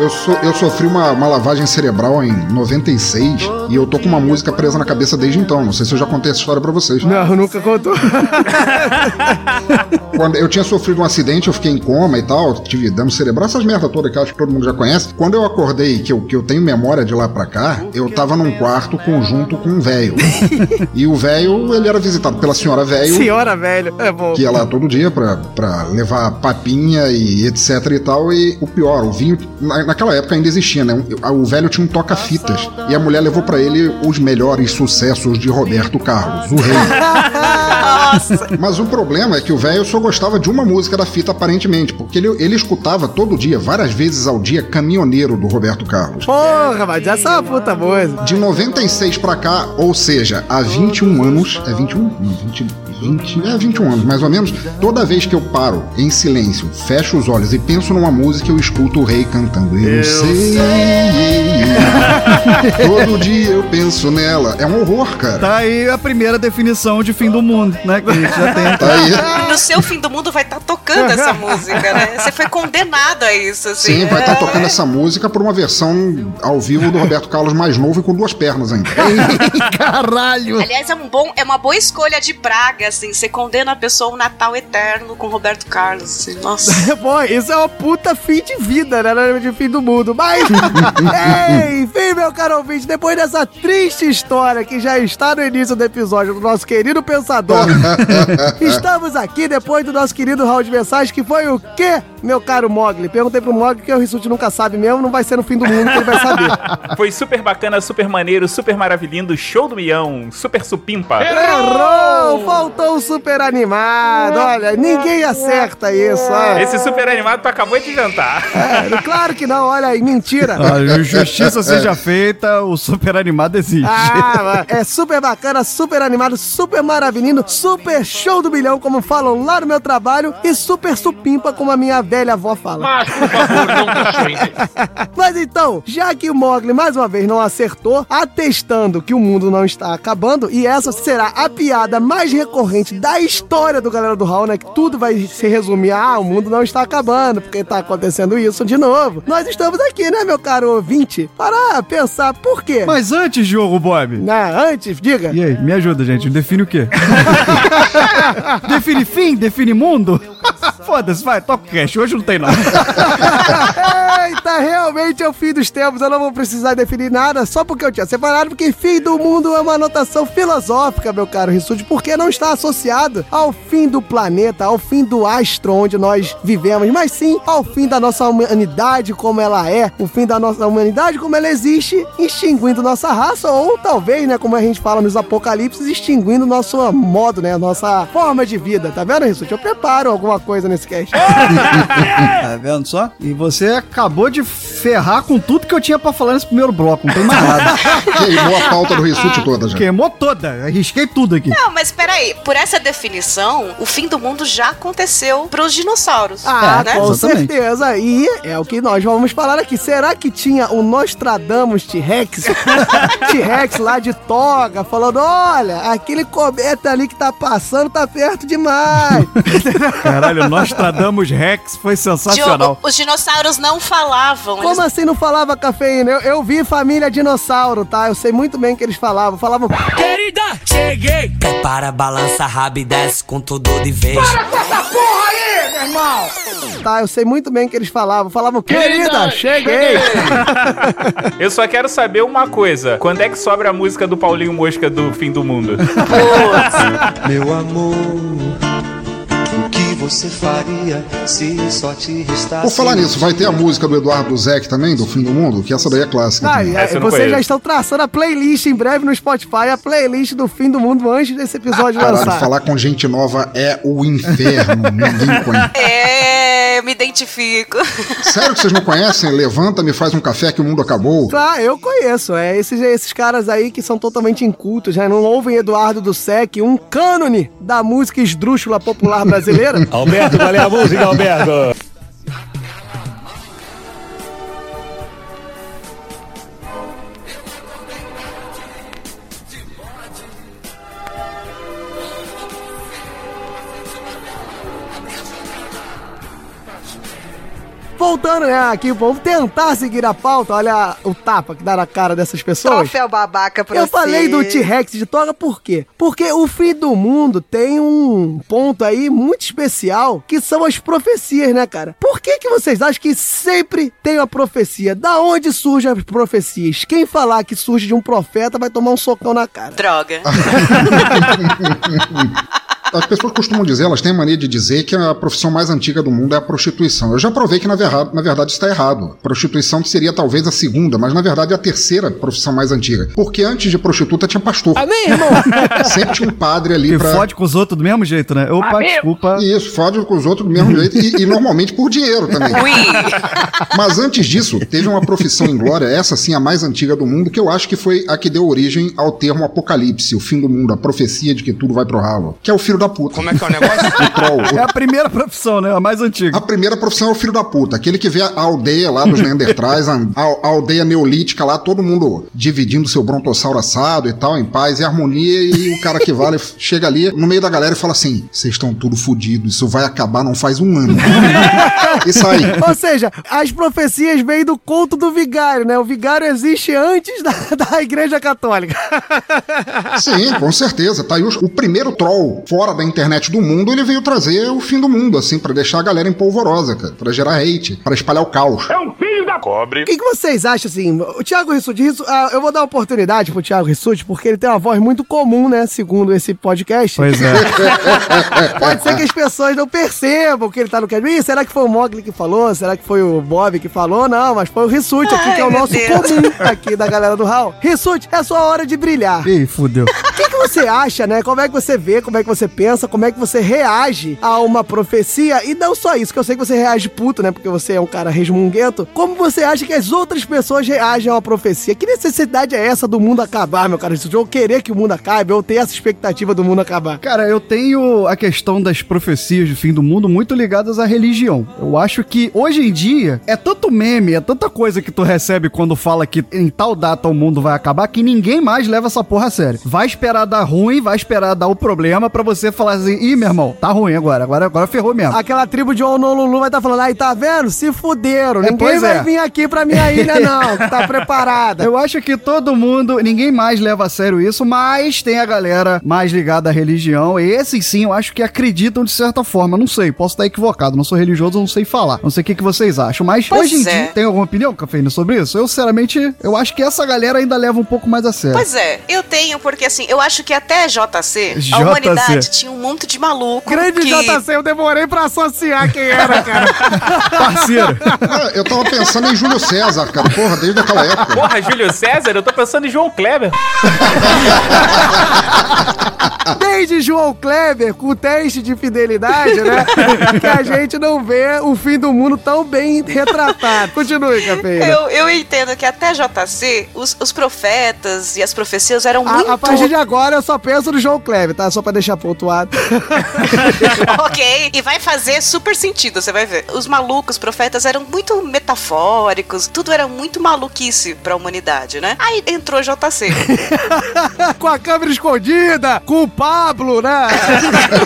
Eu, so- eu sofri uma, uma lavagem cerebral em 96 e eu tô com uma música presa na cabeça desde então. Não sei se eu já contei essa história pra vocês. Não, nunca contou. Quando eu tinha sofrido um acidente, eu fiquei em coma e tal, tive dano cerebral, essas merda toda que eu acho que todo mundo já conhece. Quando eu acordei, que eu, que eu tenho memória de lá pra cá, eu tava num quarto conjunto com um velho. e o velho, ele era visitado pela senhora velho. Senhora, velho. É bom. que ia lá todo dia pra, pra levar papinha e etc e tal. E o pior, o vinho, na- naquela época ainda existia, né? O, o velho tinha um toca-fitas. E a mulher levou pra ele os melhores sucessos de Roberto Carlos, o rei. Mas o problema é que o velho só gostava de uma música da fita, aparentemente, porque ele, ele escutava todo dia, várias vezes ao dia, Caminhoneiro do Roberto Carlos. Porra, mas essa é uma puta música. De 96 pra cá, ou seja, há 21 anos. É 21? Não, 20, 20. É 21 anos, mais ou menos. Toda vez que eu paro em silêncio, fecho os olhos e penso numa música, eu escuto o rei cantando. Eu, sei. Todo dia eu penso nela. É um horror, cara. Tá aí a primeira definição de fim do mundo, né? Que a gente já tem. Tá aí. No seu fim do mundo vai estar tocando essa música, né? Você foi condenado a isso, assim. Sim, vai estar tocando essa música por uma versão ao vivo do Roberto Carlos mais novo e com duas pernas ainda. Caralho! Aliás, é, um bom, é uma boa escolha de praga, assim. Você condena a pessoa a um Natal eterno com Roberto Carlos, assim. Nossa. Pô, isso é uma puta fim de vida, né? Não é de fim do mundo. Mas, enfim, meu caro ouvinte, depois dessa triste história que já está no início do episódio do nosso querido Pensador, estamos aqui depois do nosso querido Raul de Mensagens, que foi o quê, meu caro Mogli? Perguntei pro Mogli, que o Rissuti nunca sabe mesmo, não vai ser no fim do mundo que ele vai saber. Foi super bacana, super maneiro, super maravilhindo, show do milhão, super supimpa. Errou! Faltou o super animado. Olha, ninguém acerta isso. olha. Esse super animado tu acabou de jantar. É, claro que não, olha aí, mentira. A justiça seja feita, o super animado existe. Ah, é super bacana, super animado, super maravilhoso, super show do milhão, como falam lá no meu trabalho, e super supimpa, como a minha velha avó fala. Mas, por favor, não. Mas então, já que o Mogli mais uma vez não acertou, atestando que o mundo não está acabando, e essa será a piada mais recorrente da história do Galera do Hall, né? Que tudo vai se resumir, ah, o mundo não está acabando, porque tá acontecendo isso de novo. Nós estamos aqui, né, meu caro ouvinte, para pensar por quê. Mas antes, Diogo Bob. Né, antes, diga. E aí, me ajuda, gente. Define o quê? define fim? Define mundo? Foda-se, vai, toca o cash. Hoje não tem nada. Eita, realmente é o fim dos tempos. Eu não vou precisar definir nada só porque eu tinha separado, porque fim do mundo é uma anotação filosófica, meu caro Rissuti, porque não está associado ao fim do planeta, ao fim do astro onde nós vivemos, mas sim ao fim da nossa humanidade como ela é, o fim da nossa humanidade como ela existe, extinguindo nossa raça, ou talvez, né, como a gente fala nos apocalipses, extinguindo nosso modo, né, nossa forma de vida. Tá vendo, Rissuti? Eu preparo alguma coisa nesse cast. Tá vendo só? E você acabou de ferrar com tudo que eu tinha pra falar nesse primeiro bloco. Não tem mais nada. Queimou a pauta do Rissuti toda já. Queimou toda. Arrisquei tudo aqui. Não, mas peraí, por essa definição, o fim do mundo já aconteceu pros dinossauros. Ah, né? com Exatamente. certeza. E é o que nós vamos falar aqui. Será que tinha o Nostradamus T-Rex? T-Rex lá de toga, falando: olha, aquele cometa ali que tá passando tá perto demais. Caralho, Nostradamus Rex foi sensacional. Diogo, os dinossauros não falavam. Como eles- assim não falava cafeína? Eu, eu vi família dinossauro, tá? Eu sei muito bem que eles falavam. Falavam. Querida, cheguei. Prepara, balança, rabo e desce com tudo de vez. Tá, eu sei muito bem que eles falavam. Falavam, querida, cheguei. Eu só quero saber uma coisa. Quando é que sobra a música do Paulinho Mosca do Fim do Mundo? Meu amor, você faria se só te restasse? Por falar nisso, vai ter a música do Eduardo Zeck também, do Fim do Mundo, que essa daí é clássica. Ah, não vocês já estão traçando a playlist em breve no Spotify, a playlist do fim do mundo antes desse episódio Caralho, lançar. falar com gente nova é o inferno. Ninguém conhece. É, me identifico. Sério que vocês não conhecem? Levanta, me faz um café que o mundo acabou. Tá, eu conheço. É esses, esses caras aí que são totalmente incultos, já não ouvem Eduardo do Sec, um cânone da música esdrúxula popular brasileira. Alberto, qual é a música, Alberto? Voltando, né, aqui, vamos tentar seguir a pauta. Olha o tapa que dá na cara dessas pessoas. Troféu babaca pra Eu você. falei do T-Rex de toga por quê? Porque o fim do mundo tem um ponto aí muito especial, que são as profecias, né, cara? Por que que vocês acham que sempre tem uma profecia? Da onde surgem as profecias? Quem falar que surge de um profeta vai tomar um socão na cara. Droga. As pessoas costumam dizer, elas têm a mania de dizer que a profissão mais antiga do mundo é a prostituição. Eu já provei que, na verdade, na verdade isso está errado. Prostituição seria talvez a segunda, mas na verdade é a terceira profissão mais antiga. Porque antes de prostituta tinha pastor. Amém, irmão? Sempre tinha um padre ali E pra... fode com os outros do mesmo jeito, né? Opa, desculpa. Isso, fode com os outros do mesmo jeito e, e normalmente por dinheiro também. Ui. Mas antes disso, teve uma profissão em glória, essa sim a mais antiga do mundo, que eu acho que foi a que deu origem ao termo apocalipse, o fim do mundo, a profecia de que tudo vai pro ralo, que é o filho da puta. Como é que é o negócio? O troll. É a primeira profissão, né? A mais antiga. A primeira profissão é o filho da puta, aquele que vê a aldeia lá dos Neandertais, a, a- aldeia neolítica lá, todo mundo dividindo seu brontossauro assado e tal, em paz e harmonia, e o cara que vale chega ali no meio da galera e fala assim: vocês estão tudo fodidos, isso vai acabar não faz um ano. e sai. Ou seja, as profecias vêm do conto do vigário, né? O vigário existe antes da, da igreja católica. Sim, com certeza. Tá aí o, o primeiro troll fora da internet do mundo, ele veio trazer o fim do mundo, assim, pra deixar a galera empolvorosa, cara, pra gerar hate, pra espalhar o caos. O que, que vocês acham, assim? O Thiago Rissuti, Rissu- ah, eu vou dar oportunidade pro Thiago Rissuti, porque ele tem uma voz muito comum, né? Segundo esse podcast. Pois é. Pode ser que as pessoas não percebam que ele tá no cast. Ih, será que foi o Mogli que falou? Será que foi o Bob que falou? Não, mas foi o Rissuti aqui, que é o nosso Deus. comum aqui da galera do Hall. Rissuti, é a sua hora de brilhar. Ih, fudeu. O que, que você acha, né? Como é que você vê, como é que você pensa, como é que você reage a uma profecia? E não só isso, que eu sei que você reage puto, né? Porque você é um cara resmunguento. Como você acha que as outras pessoas reagem a uma profecia? Que necessidade é essa do mundo acabar, meu cara? Ou querer que o mundo acabe, ou ter essa expectativa do mundo acabar? Cara, eu tenho a questão das profecias de fim do mundo muito ligadas à religião. Eu acho que hoje em dia é tanto meme, é tanta coisa que tu recebe quando fala que em tal data o mundo vai acabar que ninguém mais leva essa porra a sério. Vai esperar dar ruim, vai esperar dar o problema pra você falar assim: ih, meu irmão, tá ruim agora, agora, agora ferrou mesmo. Aquela tribo de Honolulu vai estar falando, aí tá vendo? Se fuderam. É, Ninguém vai é. vir aqui pra minha ilha, não, que tá preparada. Eu acho que todo mundo, ninguém mais leva a sério isso, mas tem a galera mais ligada à religião. E esses sim, eu acho que acreditam de certa forma. Não sei, posso estar equivocado. Não sou religioso, não sei falar. Não sei o que, que vocês acham. Mas Pois hoje em é. dia, tem alguma opinião, Cafeína, sobre isso? Eu, sinceramente, eu acho que essa galera ainda leva um pouco mais a sério. Pois é, eu tenho, porque assim, eu acho que até JC, JC. a humanidade tinha um monte de maluco. Grande que... JC, eu demorei pra associar quem era, cara. Parceiro. Eu tava pensando em Júlio César, cara, porra, desde aquela época. Porra, Júlio César, eu tô pensando em João Kleber. Desde João Kleber com o teste de fidelidade, né? que a gente não vê o fim do mundo tão bem retratado. Continue, Cafeína. Eu, eu entendo que até JC, os, os profetas e as profecias eram muito. A, a partir de agora eu só penso no João Kleber, tá? Só pra deixar pontuado. ok, e vai fazer super sentido, você vai ver. Os malucos profetas eram muito metafóricos, tudo era muito maluquice pra humanidade, né? Aí entrou JC. com a câmera escondida, com o Pablo, né?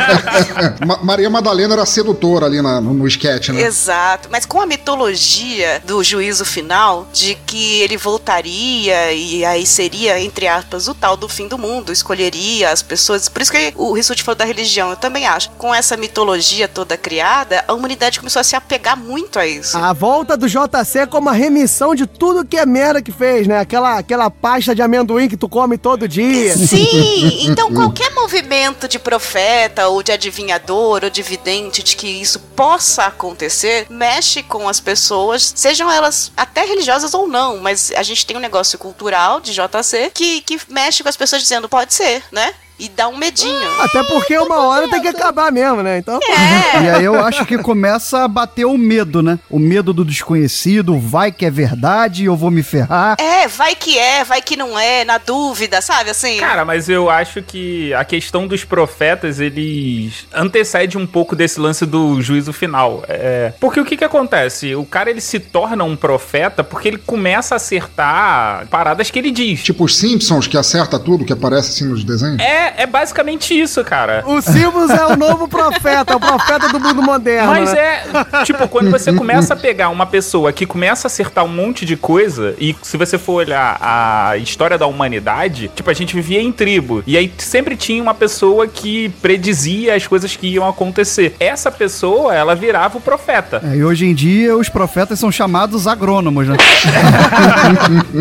Ma- Maria Madalena era sedutora ali na- no, no sketch, né? Exato, mas com a mitologia do juízo final, de que ele voltaria e aí seria, entre aspas, o tal do fim do mundo, escolheria as pessoas. Por isso que o Rissuti falou da religião, eu também acho. Com essa mitologia toda criada, a humanidade começou a se apegar muito a isso. A volta do JC é como a remissão de tudo que é merda que fez, né? Aquela, aquela pasta de amendoim que tu come todo dia. Sim, então qualquer movimento de profeta ou de adivinhador ou de vidente de que isso possa acontecer, mexe com as pessoas, sejam elas até religiosas ou não, mas a gente tem um negócio cultural de JC que, que mexe com as pessoas dizendo pode ser, né? E dá um medinho. Até porque uma hora tem que acabar mesmo, né? Então. É. E aí eu acho que começa a bater o medo, né? O medo do desconhecido, vai que é verdade, eu vou me ferrar. É, vai que é, vai que não é, na dúvida, sabe assim? Cara, mas eu acho que a questão dos profetas, eles antecede um pouco desse lance do juízo final. É, porque o que que acontece? O cara, ele se torna um profeta porque ele começa a acertar paradas que ele diz. Tipo os Simpsons, que acerta tudo que aparece assim nos desenhos. É, é basicamente isso, cara. O Silvus é o novo profeta, o profeta do mundo moderno. Mas né? é, tipo, quando você começa a pegar uma pessoa que começa a acertar um monte de coisa, e se você for olhar a história da humanidade, tipo, a gente vivia em tribo. E aí sempre tinha uma pessoa que predizia as coisas que iam acontecer. Essa pessoa, ela virava o profeta. É, e hoje em dia os profetas são chamados agrônomos, né?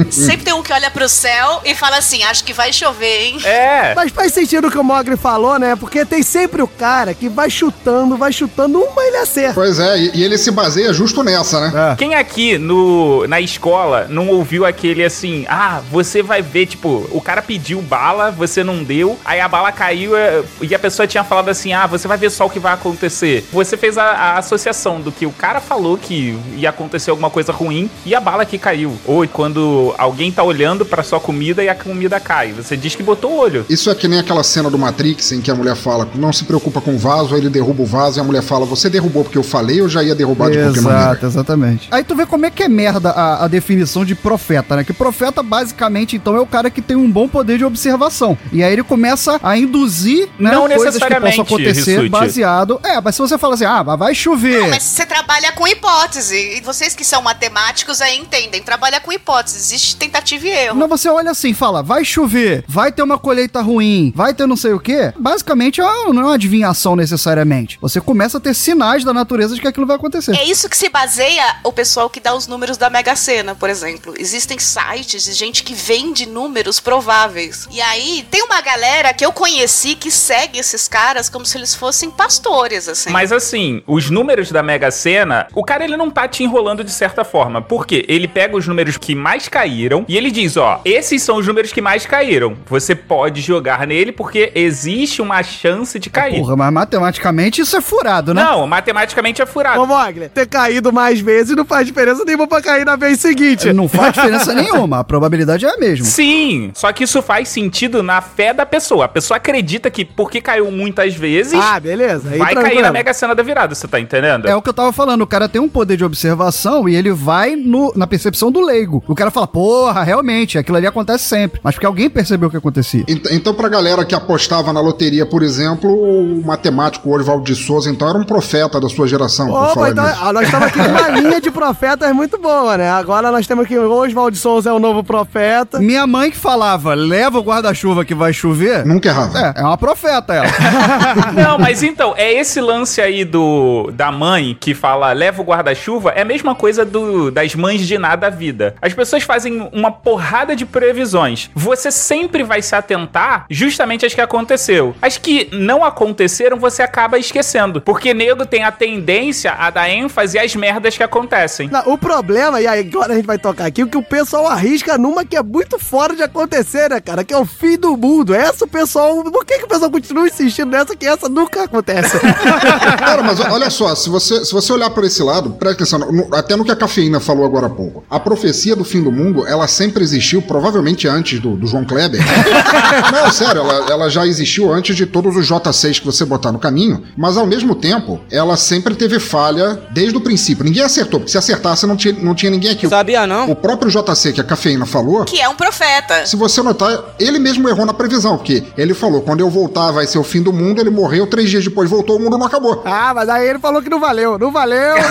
Sempre tem um que olha pro céu e fala assim: acho que vai chover, hein? É. Mas faz sentido o que o Mogli falou, né? Porque tem sempre o cara que vai chutando, vai chutando, uma ele acerta. Pois é, e, e ele se baseia justo nessa, né? Quem aqui no, na escola não ouviu aquele assim, ah, você vai ver, tipo, o cara pediu bala, você não deu, aí a bala caiu é, e a pessoa tinha falado assim, ah, você vai ver só o que vai acontecer. Você fez a, a associação do que o cara falou que ia acontecer alguma coisa ruim e a bala que caiu. Ou quando alguém tá olhando pra sua comida e a comida cai. Você diz que botou o olho. Isso é que nem aquela cena do Matrix em que a mulher fala, não se preocupa com o vaso, aí ele derruba o vaso e a mulher fala, você derrubou porque eu falei ou já ia derrubar de qualquer maneira? Exato, exatamente. Aí tu vê como é que é merda a, a definição de profeta, né? Que profeta, basicamente, então, é o cara que tem um bom poder de observação. E aí ele começa a induzir, né? Não coisas que necessariamente, possam acontecer Rissuti. baseado. É, mas se você fala assim, ah, vai chover. Não, mas você trabalha com hipótese. E vocês que são matemáticos aí entendem. Trabalha com hipótese. Existe tentativa e erro. Não, você olha assim, fala, vai chover, vai ter uma colheita ruim, vai ter não sei o quê. Basicamente, é uma- não é uma adivinhação necessariamente. Você começa a ter sinais da natureza de que aquilo vai acontecer. É isso que se baseia o pessoal que dá os números da Mega Sena, por exemplo. Existem sites de gente que vende números prováveis. E aí tem uma galera que eu conheci que segue esses caras como se eles fossem pastores, assim. Mas assim, os números da Mega Sena, o cara ele não tá te enrolando de certa forma. Por quê? Ele pega os números que mais caíram e ele diz, ó, esses são os números que mais caíram. Você pode jogar nele porque existe uma chance de cair. Porra, mas matematicamente isso é furado, né? Não, matematicamente é furado. Ô, Mogli, ter caído mais vezes não faz diferença nenhuma pra cair na vez seguinte. Não faz diferença nenhuma. A probabilidade é a mesma. Sim, só que isso faz sentido na fé da pessoa. A pessoa acredita que porque caiu muitas vezes, Ah, beleza. Aí vai cair na Mega Sena da virada, você tá entendendo? É o que eu tava falando, o cara tem um poder de observação e ele vai no- na percepção do leigo. O cara fala, porra, realmente, aquilo ali acontece sempre. Mas porque alguém percebeu o que acontecia. Ent- Então, pra galera que apostava na loteria, por exemplo, o matemático Oswald de Souza, então, era um profeta da sua geração, Opa, falar então, nisso. ah, nós estamos aqui numa linha de profetas muito boa, né? Agora nós temos aqui Oswald Souza é o novo profeta. Minha mãe que falava, leva o guarda-chuva que vai chover. Nunca errava. É, é uma profeta ela. Não, mas então, é esse lance aí do da mãe que fala leva o guarda-chuva, é a mesma coisa do das mães de nada da vida. As pessoas fazem uma porrada de previsões. Você sempre vai se atentar justamente as que aconteceu. As que não aconteceram, você acaba esquecendo. Porque nego tem a tendência a dar ênfase às merdas que acontecem. Não, o problema, e aí agora a gente vai tocar aqui, o que o pessoal arrisca numa que é muito fora de acontecer, né, cara? Que é o fim do mundo. Essa o pessoal. Por que, que o pessoal continua insistindo nessa que essa nunca acontece? Cara, mas olha só, se você, se você olhar por esse lado, presta atenção, no- até no que a cafeína falou agora há pouco. A profecia do fim do mundo, ela sempre existiu, provavelmente antes do, do João Kleber. Não, sério, ela, ela já existiu antes de todos os J6 que você botar no caminho, mas ao mesmo tempo, ela sempre teve falha desde o princípio. Ninguém acertou, porque se acertasse não tinha, não tinha ninguém aqui. Sabia não? O próprio JC que a cafeína falou, Que é um profeta. se você notar, ele mesmo errou na previsão, porque ele falou, quando eu voltar vai ser o fim do mundo, ele morreu, três dias depois voltou, o mundo não acabou. ah, mas aí ele falou que não valeu. Não valeu.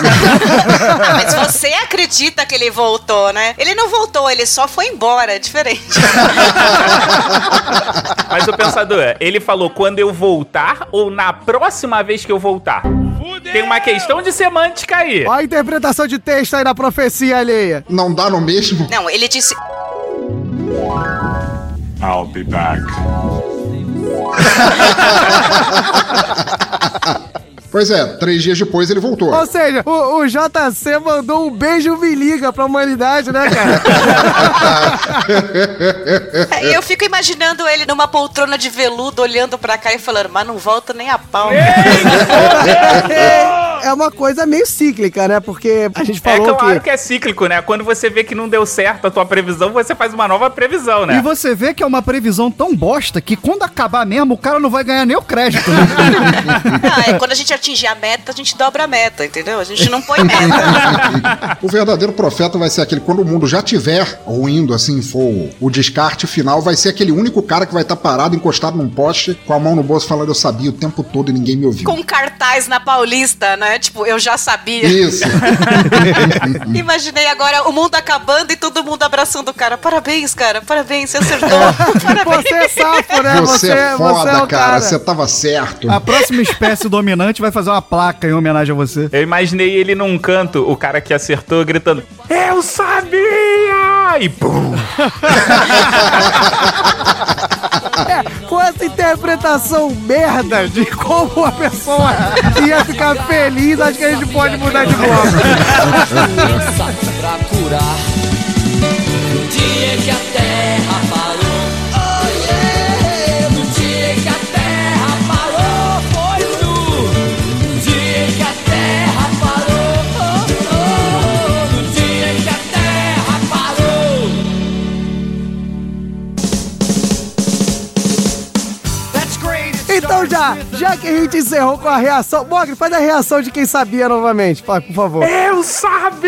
Ah, mas você acredita que ele voltou, né? Ele não voltou, ele só foi embora, é diferente. Mas o pensador, ele falou quando eu voltar ou na próxima vez que eu voltar. Tem uma questão de semântica aí. Olha a interpretação de texto aí na profecia alheia. Não dá no mesmo? Não, ele disse. I'll be back. Pois é, três dias depois ele voltou. Ou seja, o, o JC mandou um beijo me liga pra humanidade, né, cara? E eu fico imaginando ele numa poltrona de veludo olhando pra cá e falando, mas não volta nem a pau. É uma coisa meio cíclica, né? Porque a gente É falou claro que. que é cíclico, né? Quando você vê que não deu certo a tua previsão, você faz uma nova previsão, E né? você vê que é uma previsão tão bosta que quando acabar mesmo, o cara não vai ganhar nem o crédito. Né? Ah, é quando a gente atingir a meta, a gente dobra a meta, entendeu? A gente não põe meta. O verdadeiro profeta vai ser aquele, quando o mundo já tiver ruindo, assim, for o- o descarte final, vai ser aquele único cara que vai estar parado, encostado num poste, com a mão no bolso, falando, eu sabia o tempo todo e ninguém me ouviu. Com cartaz na Paulista, né? Tipo, eu já sabia. Isso. Imaginei agora o mundo acabando e todo mundo abraçando o cara. Parabéns, cara. Parabéns, você acertou. Você é safo, né? Você, é foda, você é o cara. Você tava certo. A próxima espécie dominante vai fazer uma placa em homenagem a você. Eu imaginei ele num canto, o cara que acertou, gritando: Eu sabia! E pum! Com essa interpretação merda de como a pessoa ia ficar feliz, acho que a gente pode mudar de bloco. Já, já que a gente encerrou com a reação, Mogri, faz a reação de quem sabia novamente, por favor. Eu sabia!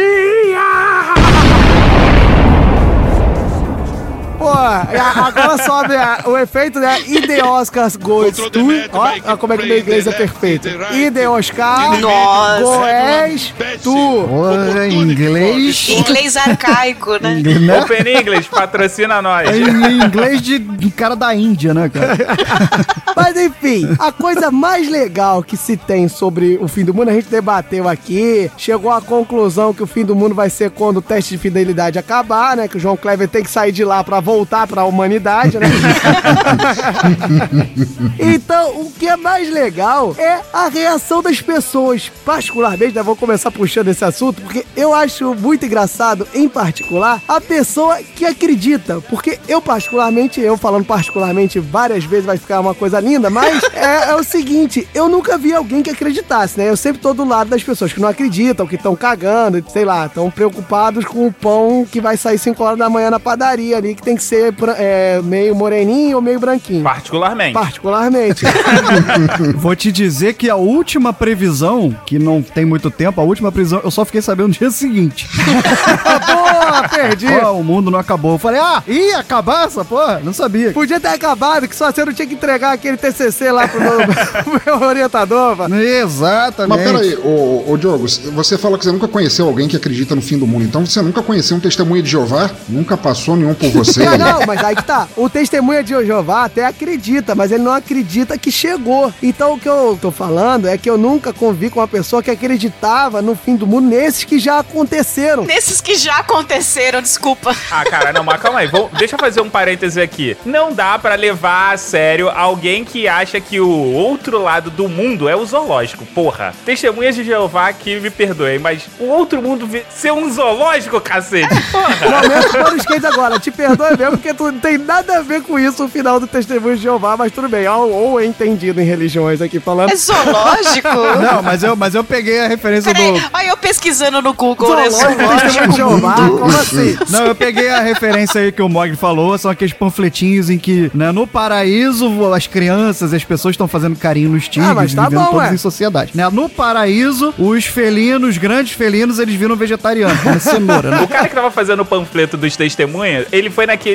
Pô, a- agora sobe a- o efeito, né? E the Oscars goes to... Ó, ó como é que meu inglês é perfeito. E the Oscar Nossa. goes to... Inglês. Inglês arcaico, né? Né? Open English, patrocina nós. É Em inglês de de cara da Índia, né, cara? Mas enfim, a coisa mais legal que se tem sobre o fim do mundo, a gente debateu aqui, chegou à conclusão que o fim do mundo vai ser quando o teste de fidelidade acabar, né? Que o João Kleber tem que sair de lá pra voltar pra humanidade, né? então, o que é mais legal é a reação das pessoas. Particularmente, né, vou começar puxando esse assunto, porque eu acho muito engraçado, em particular, a pessoa que acredita. Porque eu, particularmente, eu falando particularmente várias vezes vai ficar uma coisa linda, mas é, é o seguinte, eu nunca vi alguém que acreditasse, né? Eu sempre tô do lado das pessoas que não acreditam, que estão cagando, sei lá, estão preocupados com o pão que vai sair 5 horas da manhã na padaria ali, que tem que ser é, meio moreninho ou meio branquinho. Particularmente. Particularmente. Vou te dizer que a última previsão, que não tem muito tempo, a última previsão, eu só fiquei sabendo no dia seguinte. Porra, perdi. Ó, o mundo não acabou. Eu falei, ah, ia acabar essa porra? Não sabia. Podia ter acabado, que só você não tinha que entregar aquele TCC lá pro meu, meu orientador, mano. Exatamente. Mas peraí, ô, ô Diogo, você fala que você nunca conheceu alguém que acredita no fim do mundo, então você nunca conheceu um testemunho de Jeová? Nunca passou nenhum por você? Mas não, mas aí que tá. O testemunha de Jeová até acredita, mas ele não acredita que chegou. Então o que eu tô falando é que eu nunca convi com uma pessoa que acreditava no fim do mundo nesses que já aconteceram. Nesses que já aconteceram, desculpa. Ah, cara, não, mas calma aí. Vou- deixa eu fazer um parêntese aqui. Não dá pra levar a sério alguém que acha que o outro lado do mundo é o zoológico. Porra. Testemunhas de Jeová que me perdoem, mas o outro mundo vê- ser um zoológico, cacete. Porra. Momento pano skate agora. Te perdoe mesmo, porque tu não tem nada a ver com isso o final do Testemunho de Jeová, mas tudo bem. Ou, ou é entendido em religiões aqui falando. É zoológico? Não, mas eu, mas eu peguei a referência Peraí, do. olha eu pesquisando no Google, né? Zoológico, Testemunho de Jeová, como assim? Não, eu peguei a referência aí que o Mogli falou, são aqueles panfletinhos em que, né, no paraíso, as crianças, as pessoas estão fazendo carinho nos tigres, Ah, mas tá vivendo bom, todos ué. em sociedade. Né? No paraíso, os felinos, grandes felinos, eles viram vegetarianos, como cenoura, né? O cara que tava fazendo o panfleto dos testemunhas, ele foi naquele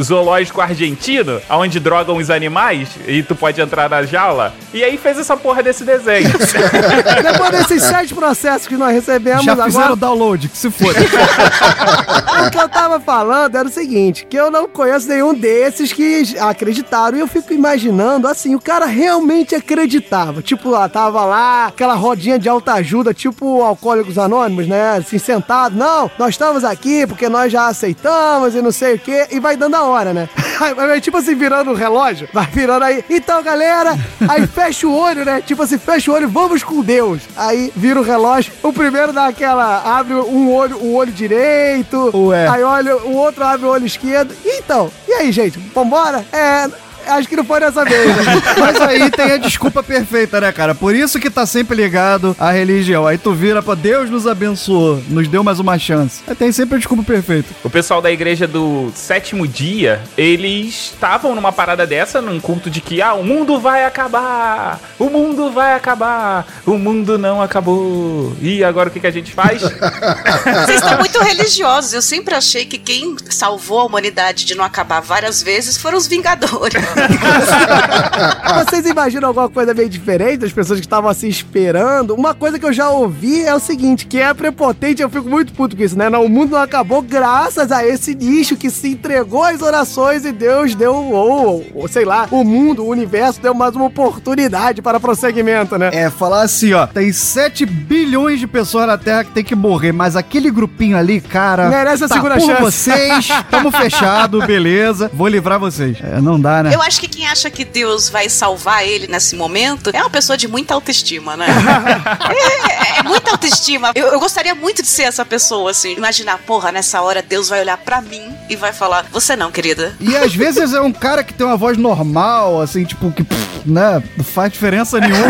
zoológico argentino, onde drogam os animais e tu pode entrar na jaula, e aí fez essa porra desse desenho. Depois desses sete processos que nós recebemos Já fizeram agora, o download, que se for. o que eu tava falando era o seguinte, que eu não conheço nenhum desses que acreditaram. E eu fico imaginando, assim, o cara realmente acreditava. Tipo, lá, tava lá, aquela rodinha de alta ajuda, tipo Alcoólicos Anônimos, né? Assim, sentado. Não, nós estamos aqui porque nós já aceitamos e não sei o quê. E vai dando a hora, né? Aí, tipo assim, virando o relógio. Vai virando aí. Então, galera, aí fecha o olho, né? Tipo assim, fecha o olho, vamos com Deus. Aí vira o relógio. O primeiro dá aquela, abre um olho, o olho direito. Ué. Aí olha, o outro abre o olho esquerdo. Então, e aí, gente? Vambora? É. Acho que não foi dessa vez. né? Mas aí tem a desculpa perfeita, né, cara? Por isso que tá sempre ligado à religião. Aí tu vira pra Deus nos abençoou, nos deu mais uma chance. Aí tem sempre a desculpa perfeita. O pessoal da igreja do sétimo dia, eles estavam numa parada dessa, num culto de que, ah, o mundo vai acabar, o mundo vai acabar, o mundo não acabou. E agora o que, que a gente faz? Vocês estão muito religiosos. Eu sempre achei que quem salvou a humanidade de não acabar várias vezes foram os Vingadores. Vocês imaginam alguma coisa meio diferente das pessoas que estavam assim esperando? Uma coisa que eu já ouvi é o seguinte, que é prepotente, eu fico muito puto com isso, né? O mundo não acabou graças a esse nicho que se entregou às orações e Deus deu, ou, ou sei lá, o mundo, o universo deu mais uma oportunidade para prosseguimento, né? É, falar assim, ó, tem 7 bilhões de pessoas na Terra que tem que morrer, mas aquele grupinho ali, cara... Merece a tá segunda por chance. vocês, tamo fechado, beleza, vou livrar vocês. É, não dá, né? Eu acho que quem acha que Deus vai salvar ele nesse momento é uma pessoa de muita autoestima, né? é, é muita autoestima. Eu, eu gostaria muito de ser essa pessoa, assim. Imaginar, porra, nessa hora Deus vai olhar pra mim e vai falar: Você não, querida. E às vezes é um cara que tem uma voz normal, assim, tipo, que, pff, né, não faz diferença nenhuma.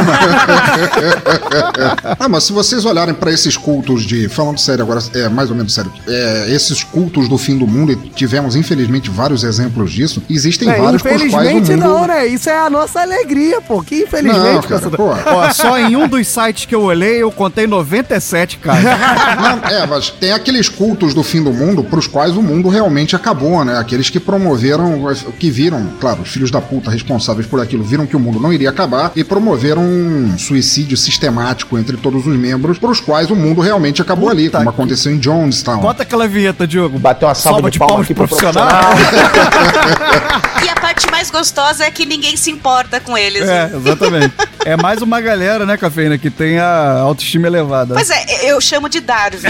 Ah, mas se vocês olharem pra esses cultos de. Falando sério agora, é mais ou menos sério. É, esses cultos do fim do mundo, e tivemos infelizmente vários exemplos disso, existem É, vários pros quais o infelizmente mundo. não, né? Isso é a nossa alegria, pô. Que Não, infelizmente, cara, pessoal. pô. Ó, só em um dos sites que eu olhei, eu contei 97 casos. Não, é, mas tem aqueles cultos do fim do mundo pros quais o mundo realmente acabou, né? Aqueles que promoveram, que viram, claro, os filhos da puta responsáveis por aquilo, viram que o mundo não iria acabar e promoveram um suicídio sistemático entre todos os membros, pros quais o mundo realmente acabou ali, Puta como que- aconteceu em Jonestown. Bota aquela vinheta, Diogo. Bateu uma salva, de palmas aqui pro profissional. A parte mais gostosa é que ninguém se importa com eles. É, exatamente. É mais uma galera, né, Cafeína, que tem a autoestima elevada. Pois é, eu chamo de Darwin.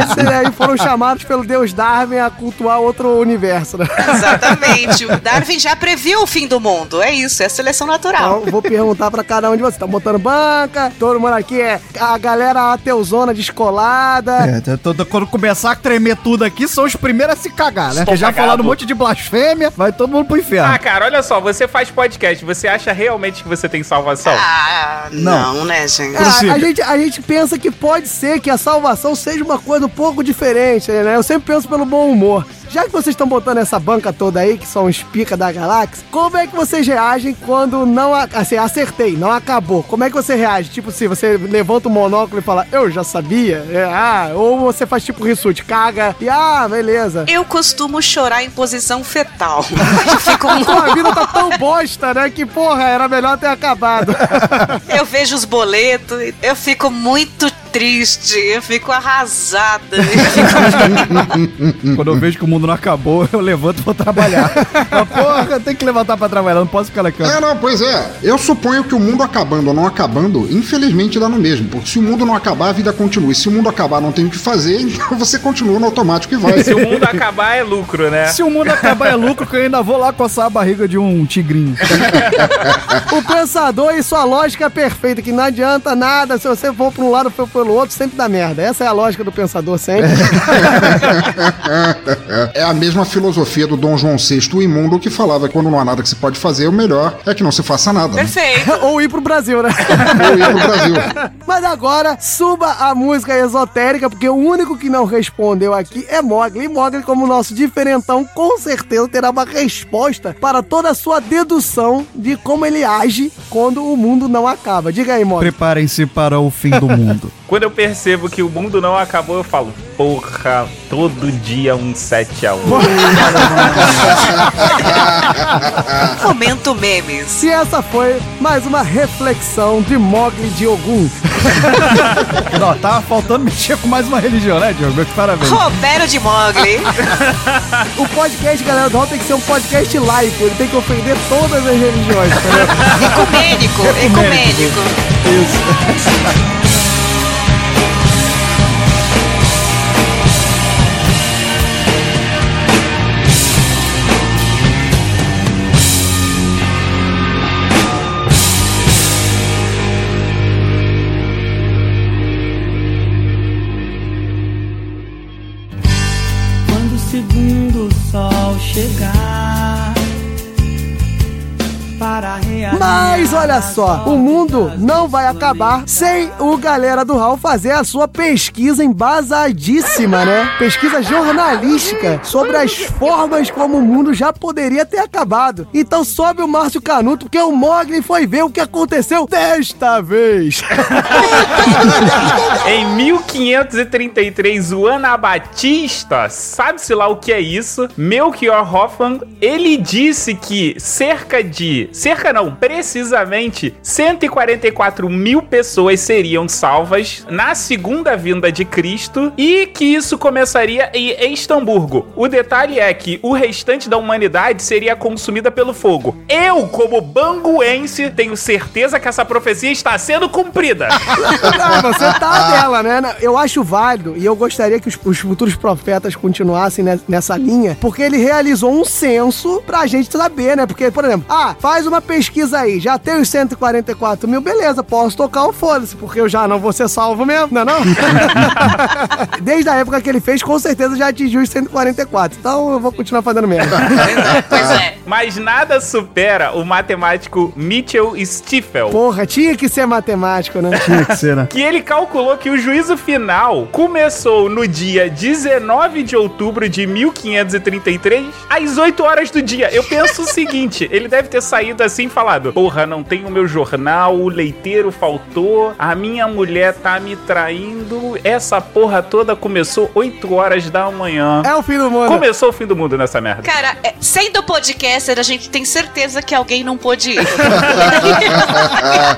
Esses aí foram chamados pelo deus Darwin a cultuar outro universo, né? Exatamente. O Darwin já previu o fim do mundo. É isso, é seleção natural. Então, vou perguntar pra cada um de vocês. Tá botando banca? Todo mundo aqui é a galera ateuzona descolada. É, tô- tô- quando começar a tremer tudo aqui, são os primeiros a se cagar, né? Porque já falaram um monte de blasfêmia, vai todo mundo pro inferno. Ah, cara, olha só, você faz podcast, você acha realmente que você tem salvação? Ah, Não. não, né, gente? É, a, a gente, a gente pensa que pode ser que a salvação seja uma coisa um pouco diferente, né? Eu sempre penso pelo bom humor. Já que vocês estão botando essa banca toda aí, que são os pica da galáxia, como é que vocês reagem quando não. Assim, acertei, não acabou. Como é que você reage? Tipo, se você levanta o monóculo e fala, eu já sabia? É, ah, ou você faz tipo Rissuti, caga e ah, beleza. Eu costumo chorar em posição fetal. Fico a vida tá tão bosta, né? Que porra, era melhor ter acabado. Eu vejo os boletos, eu fico muito triste, eu fico arrasada. Quando eu vejo que o mundo não acabou, eu levanto e vou trabalhar. Mas, porra, tem que levantar pra trabalhar, não posso ficar na cama. É, não, pois é. Eu suponho que o mundo acabando ou não acabando, infelizmente dá no mesmo. Porque se o mundo não acabar, a vida continua. E se o mundo acabar, não tem o que fazer, então você continua no automático e vai. Se o mundo acabar, é lucro, né? Se o mundo acabar é lucro, que eu ainda vou lá coçar a barriga de um tigrinho. O pensador e sua lógica é perfeita, que não adianta nada se você for pra um lado ou for pelo outro, sempre dá merda. Essa é a lógica do pensador sempre. É a mesma filosofia do Dom João VI, o imundo, que falava que quando não há nada que se pode fazer, o melhor é que não se faça nada. né? Perfeito. ou ir pro Brasil, né? Ou ir pro Brasil. Mas agora, suba a música esotérica, porque o único que não respondeu aqui é Mogli. E Mogli, como nosso diferentão, com certeza terá uma resposta para toda a sua dedução de como ele age quando o mundo não acaba. Diga aí, Mogli. Preparem-se para o fim do mundo. Quando eu percebo que o mundo não acabou, eu falo, porra, todo dia um 7 a 1 Momento memes. E essa foi mais uma reflexão de Mogli de Ogum. Não, tava faltando mexer com mais uma religião, né, Diogo? Parabéns. Roberto de Mogli. O podcast, galera do Hall, tem que ser um podcast laico. Ele tem que ofender todas as religiões, entendeu? Ecumênico, ecumênico. Quando o olha só, o mundo não vai acabar sem o galera do Hall fazer a sua pesquisa embasadíssima, né? Pesquisa jornalística sobre as formas como o mundo já poderia ter acabado. Então sobe o Márcio Canuto, porque o Mogli foi ver o que aconteceu desta vez. Em 1533, o Anabatista, sabe-se lá o que é isso, Melchior Hoffman, ele disse que cerca de, cerca não, precisamente 144 mil pessoas seriam salvas na segunda vinda de Cristo e que isso começaria em Estamburgo. O detalhe é que o restante da humanidade seria consumida pelo fogo. Eu, como banguense, tenho certeza que essa profecia está sendo cumprida. Ah, você tá dela, né? Eu acho válido e eu gostaria que os, os futuros profetas continuassem ne- nessa linha, porque ele realizou um censo pra gente saber, né? Porque, por exemplo, ah, faz uma pesquisa aí, já tem os 144 mil, beleza, posso tocar o foda-se, porque eu já não vou ser salvo mesmo, não é não? Desde a época que ele fez, com certeza já atingiu os 144, então eu vou continuar fazendo merda. Pois é. Mas nada supera o matemático Mitchell Stiefel. Porra, tinha que ser matemático, né? Tinha que ser, né? Que ele calculou que o juízo final começou no dia 19 de outubro de 1533, às 8 horas do dia. Eu penso o seguinte: ele deve ter saído assim e falado: Porra, não tem o meu jornal, o leiteiro faltou, a minha mulher tá me traindo, essa porra toda começou 8 horas da manhã. É o fim do mundo. Começou o fim do mundo nessa merda. Cara, é, sendo podcaster, a gente tem certeza que alguém não pôde ir.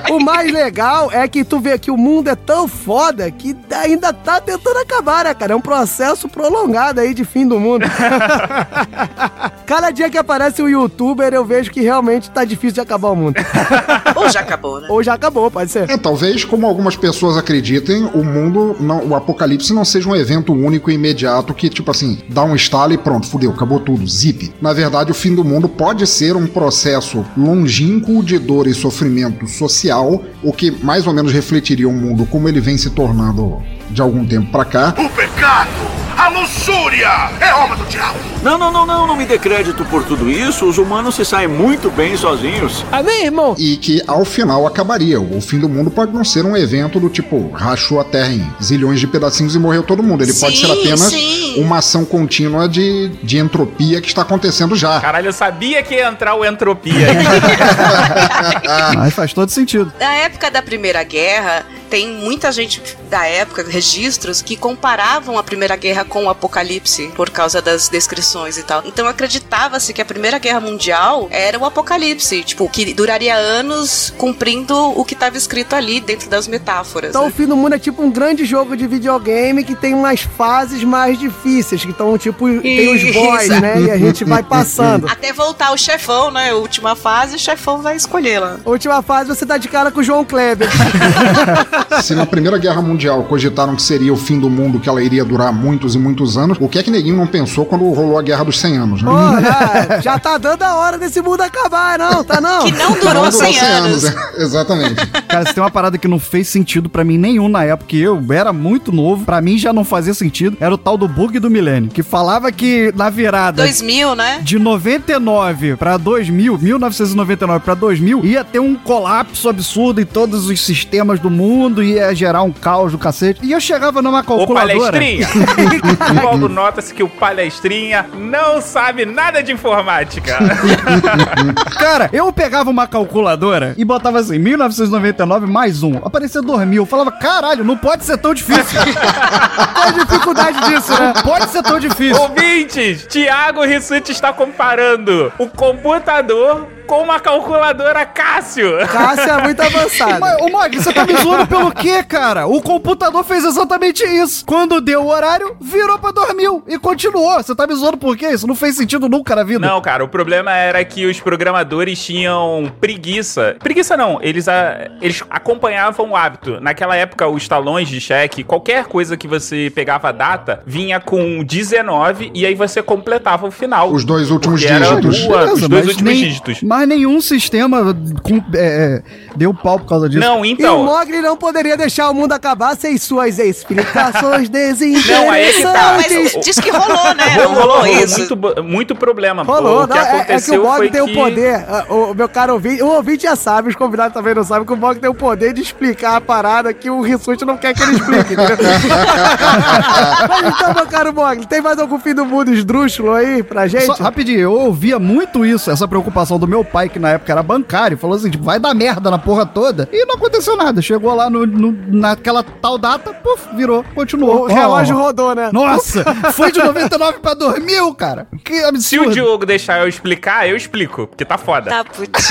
O mais legal é que tu vê que o mundo é tão foda que ainda tá tentando acabar, né, cara? É um processo prolongado aí de fim do mundo. Cada dia que aparece um youtuber, eu vejo que realmente tá difícil de acabar o mundo. Ou já acabou, né? Ou já acabou, pode ser. É, talvez, como algumas pessoas acreditem, o mundo, não, o apocalipse não seja um evento único e imediato que, tipo assim, dá um estalo e pronto, fudeu, acabou tudo, zip. Na verdade, o fim do mundo pode ser um processo longínquo de dor e sofrimento social, o que mais ou menos refletiria o mundo como ele vem se tornando de algum tempo pra cá. O pecado, a luxúria, é obra do diabo. Não, não, não, não, não me dê crédito por tudo isso. Os humanos se saem muito bem sozinhos. Amém, irmão? E que ao final acabaria. O fim do mundo pode não ser um evento do tipo, rachou a terra em zilhões de pedacinhos e morreu todo mundo. Ele pode Sim, ser apenas sim. uma ação contínua de, de entropia que está acontecendo já. Caralho, eu sabia que ia entrar o entropia aí. Mas faz todo sentido. Na época da Primeira Guerra, tem muita gente da época, registros, que comparavam a Primeira Guerra com o Apocalipse por causa das descrições e tal. Então acreditava-se que a Primeira Guerra Mundial era o Apocalipse, tipo, que duraria anos cumprindo o que estava escrito ali dentro das metáforas. Então o né? fim do mundo é tipo um grande jogo de videogame que tem umas fases mais difíceis, que estão tipo, tem os boys, né? E a gente vai passando. Até voltar o chefão, né? A última fase, o chefão vai escolher lá. Última fase você tá de cara com o João Kleber. Se na Primeira Guerra Mundial cogitaram que seria o fim do mundo, que ela iria durar muitos e muitos anos, o que é que Neguinho não pensou quando rolou a Guerra dos 100 anos, né? Pô, já, tá dando a hora desse mundo acabar, não, tá não? Que não Não durou 100 anos. é, Exatamente. Cara, se tem uma parada que não fez sentido pra mim nenhum na época, que eu era muito novo, pra mim já não fazia sentido, era o tal do bug do milênio, que falava que na virada 2000, né? de 99 pra 2000, 1999 pra 2000, ia ter um colapso absurdo em todos os sistemas do mundo, ia gerar um caos do cacete. E eu chegava numa Ô, calculadora. palestrinha! Logo nota-se que o palestrinha não sabe nada de informática. Cara, eu pegava uma calculadora e botava assim, 1999 mais um. Aparecia 2000. Eu falava, caralho, não pode ser tão difícil. Qual a dificuldade disso, né? Pode ser tão difícil. Ouvintes, Thiago Rissuti está comparando o computador com uma calculadora Cássio. Cássio é muito avançado. Mas, ô Mag, você tá me zoando pelo quê, cara? O computador fez exatamente isso. Quando deu o horário, virou pra 2000 e continuou. Você tá me zoando por quê? Isso não fez sentido nunca na vida. Não, cara, o problema era que os programadores tinham preguiça. Preguiça não, eles, a- eles acompanhavam o hábito. Naquela época, os talões de cheque, qualquer coisa que você pegava a data, vinha com 19 e aí você completava o final. Os dois últimos dígitos. o ano, os dois últimos nem- dígitos. Mas nenhum sistema com- é, é, deu pau por causa disso. Não, E o então. Mogli não poderia deixar o mundo acabar sem suas explicações desinteressantes. Não, aí é que tá. Mas diz que rolou, né? Rolou, rolou, rolou isso. muito, muito problema. Rolou, o que não, é, é que o aconteceu Bog foi tem o que... poder, ah, o meu caro ouvinte, o ouvinte já sabe, os convidados também não sabem, que o Bog tem o poder de explicar a parada que o Rissuti não quer que ele explique, entendeu? Mas então, meu caro Bog, tem mais algum fim do mundo esdrúxulo aí pra gente? Só, rapidinho, eu ouvia muito isso, essa preocupação do meu pai, que na época era bancário, falou assim: tipo, vai dar merda na porra toda. E não aconteceu nada. Chegou lá no, no- naquela tal data, puf, virou, continuou. o relógio rodou, né? Nossa, foi de 99 pra 2000, cara. Que Se o absurdo. Diogo deixar eu explicar, eu explico, porque tá foda. Tá, putz.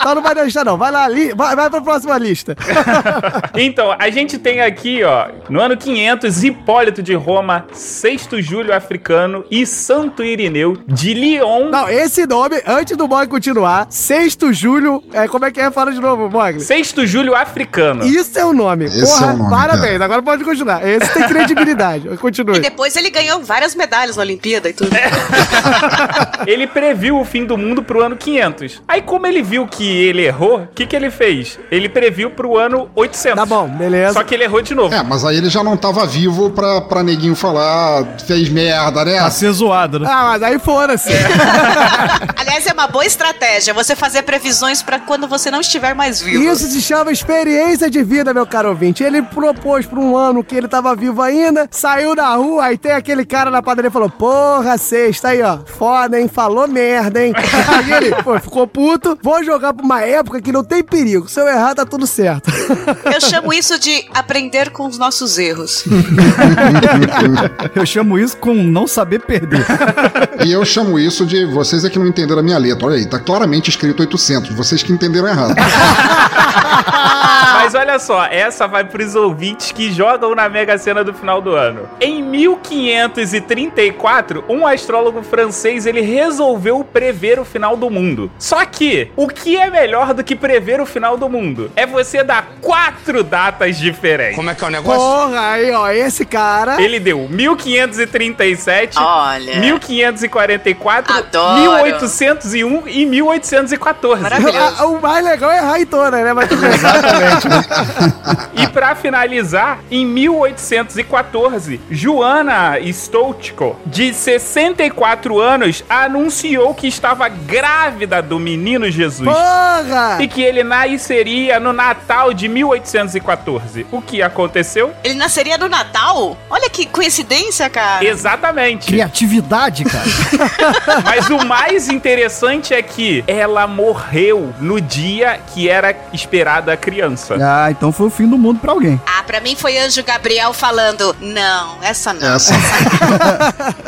Então não vai deixar não, vai lá, li, vai, vai pra próxima lista. Então, a gente tem aqui, ó, no ano 500, Hipólito de Roma, Sexto Júlio Africano e Santo Irineu de Lyon. Não, esse nome, antes do Bog continuar, Sexto Júlio, é, como é que é? Fala de novo, Mogli. Sexto Júlio Africano. Isso é o nome. Esse Porra, é o nome, parabéns. Agora pode continuar. Esse tem credibilidade. E Continue. depois ele ganhou várias medalhas na Olimpíada e tudo. Ele previu o fim do mundo pro ano 500. Aí, como ele viu que ele errou, o que, que ele fez? Ele previu pro ano 800. Tá bom, beleza. Só que ele errou de novo. É, mas aí ele já não tava vivo pra, pra neguinho falar, fez merda, né? Tá ser zoado, né? Ah, mas aí foda-se. Aliás, é uma boa estratégia você fazer previsões pra quando você não estiver mais vivo. Isso se chama experiência de vida, meu caro ouvinte. Ele propôs por um ano que ele tava vivo ainda, saiu na rua, aí tem aquele cara na padaria e falou: Porra, sexta aí, ó. Foda, hein? Falou merda, hein? Aí ele pô, ficou puto. Vou jogar pra uma época que não tem perigo. Se eu errar, tá tudo certo. Eu chamo isso de aprender com os nossos erros. Eu chamo isso com não saber perder. E eu chamo isso de vocês é que não entenderam a minha letra. Olha aí, tá claramente escrito 800. Vocês que entenderam errado. Mas olha só, essa vai pros ouvintes que jogam na Mega Sena do final do ano. Em 1534, um astrólogo francês ele resolveu prever o final do mundo. Só que, o que é melhor do que prever o final do mundo? É você dar quatro datas diferentes. Como é que é o negócio? Porra, aí, ó. Esse cara. Ele deu 1537, Olha. 1544, Adoro. 1801 e 1814. Maravilhoso. Ah, O mais legal é errar em né? Mas. Exatamente. E pra finalizar, em 1814, Joana Stolchko, de 64 anos, anunciou que estava grávida do menino Jesus. Porra! E que ele nasceria no Natal de 1814. O que aconteceu? Ele nasceria no Natal? Olha que coincidência, cara. Exatamente. Criatividade, cara. Mas o mais interessante é que ela morreu no dia que era esperada a criança. ah, então foi o fim do mundo pra alguém. Ah, pra mim foi Anjo Gabriel falando: Não, essa não. Essa.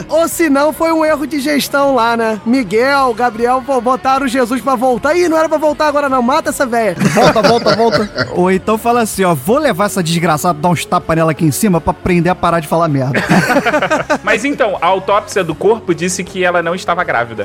Ou se não, foi um erro de gestão lá, né? Miguel, Gabriel pô, botaram Jesus pra voltar. Ih, não era pra voltar agora não, mata essa velha. Volta, volta, volta. Ou então fala assim, ó, vou levar essa desgraçada, dar uns tapas nela aqui em cima pra aprender a parar de falar merda. Mas então, a autópsia do corpo disse que ela não estava grávida.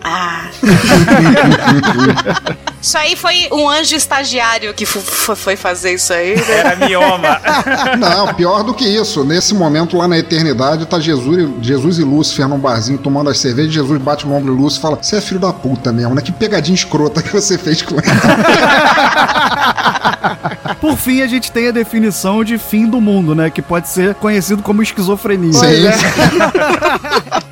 Ah. isso aí foi um anjo estagiário que foi fazer isso aí. né? Era mioma. Não, pior do que isso. Nesse momento lá na eternidade, tá Jesus, e- Jesus e Lúcifer num barzinho tomando as cervejas. Jesus bate no ombro de Lúcifer e fala: Você é filho da puta mesmo, né? Que pegadinha escrota que você fez com ele. Por fim, a gente tem a definição de fim do mundo, né? Que pode ser conhecido como esquizofrenia. Sim.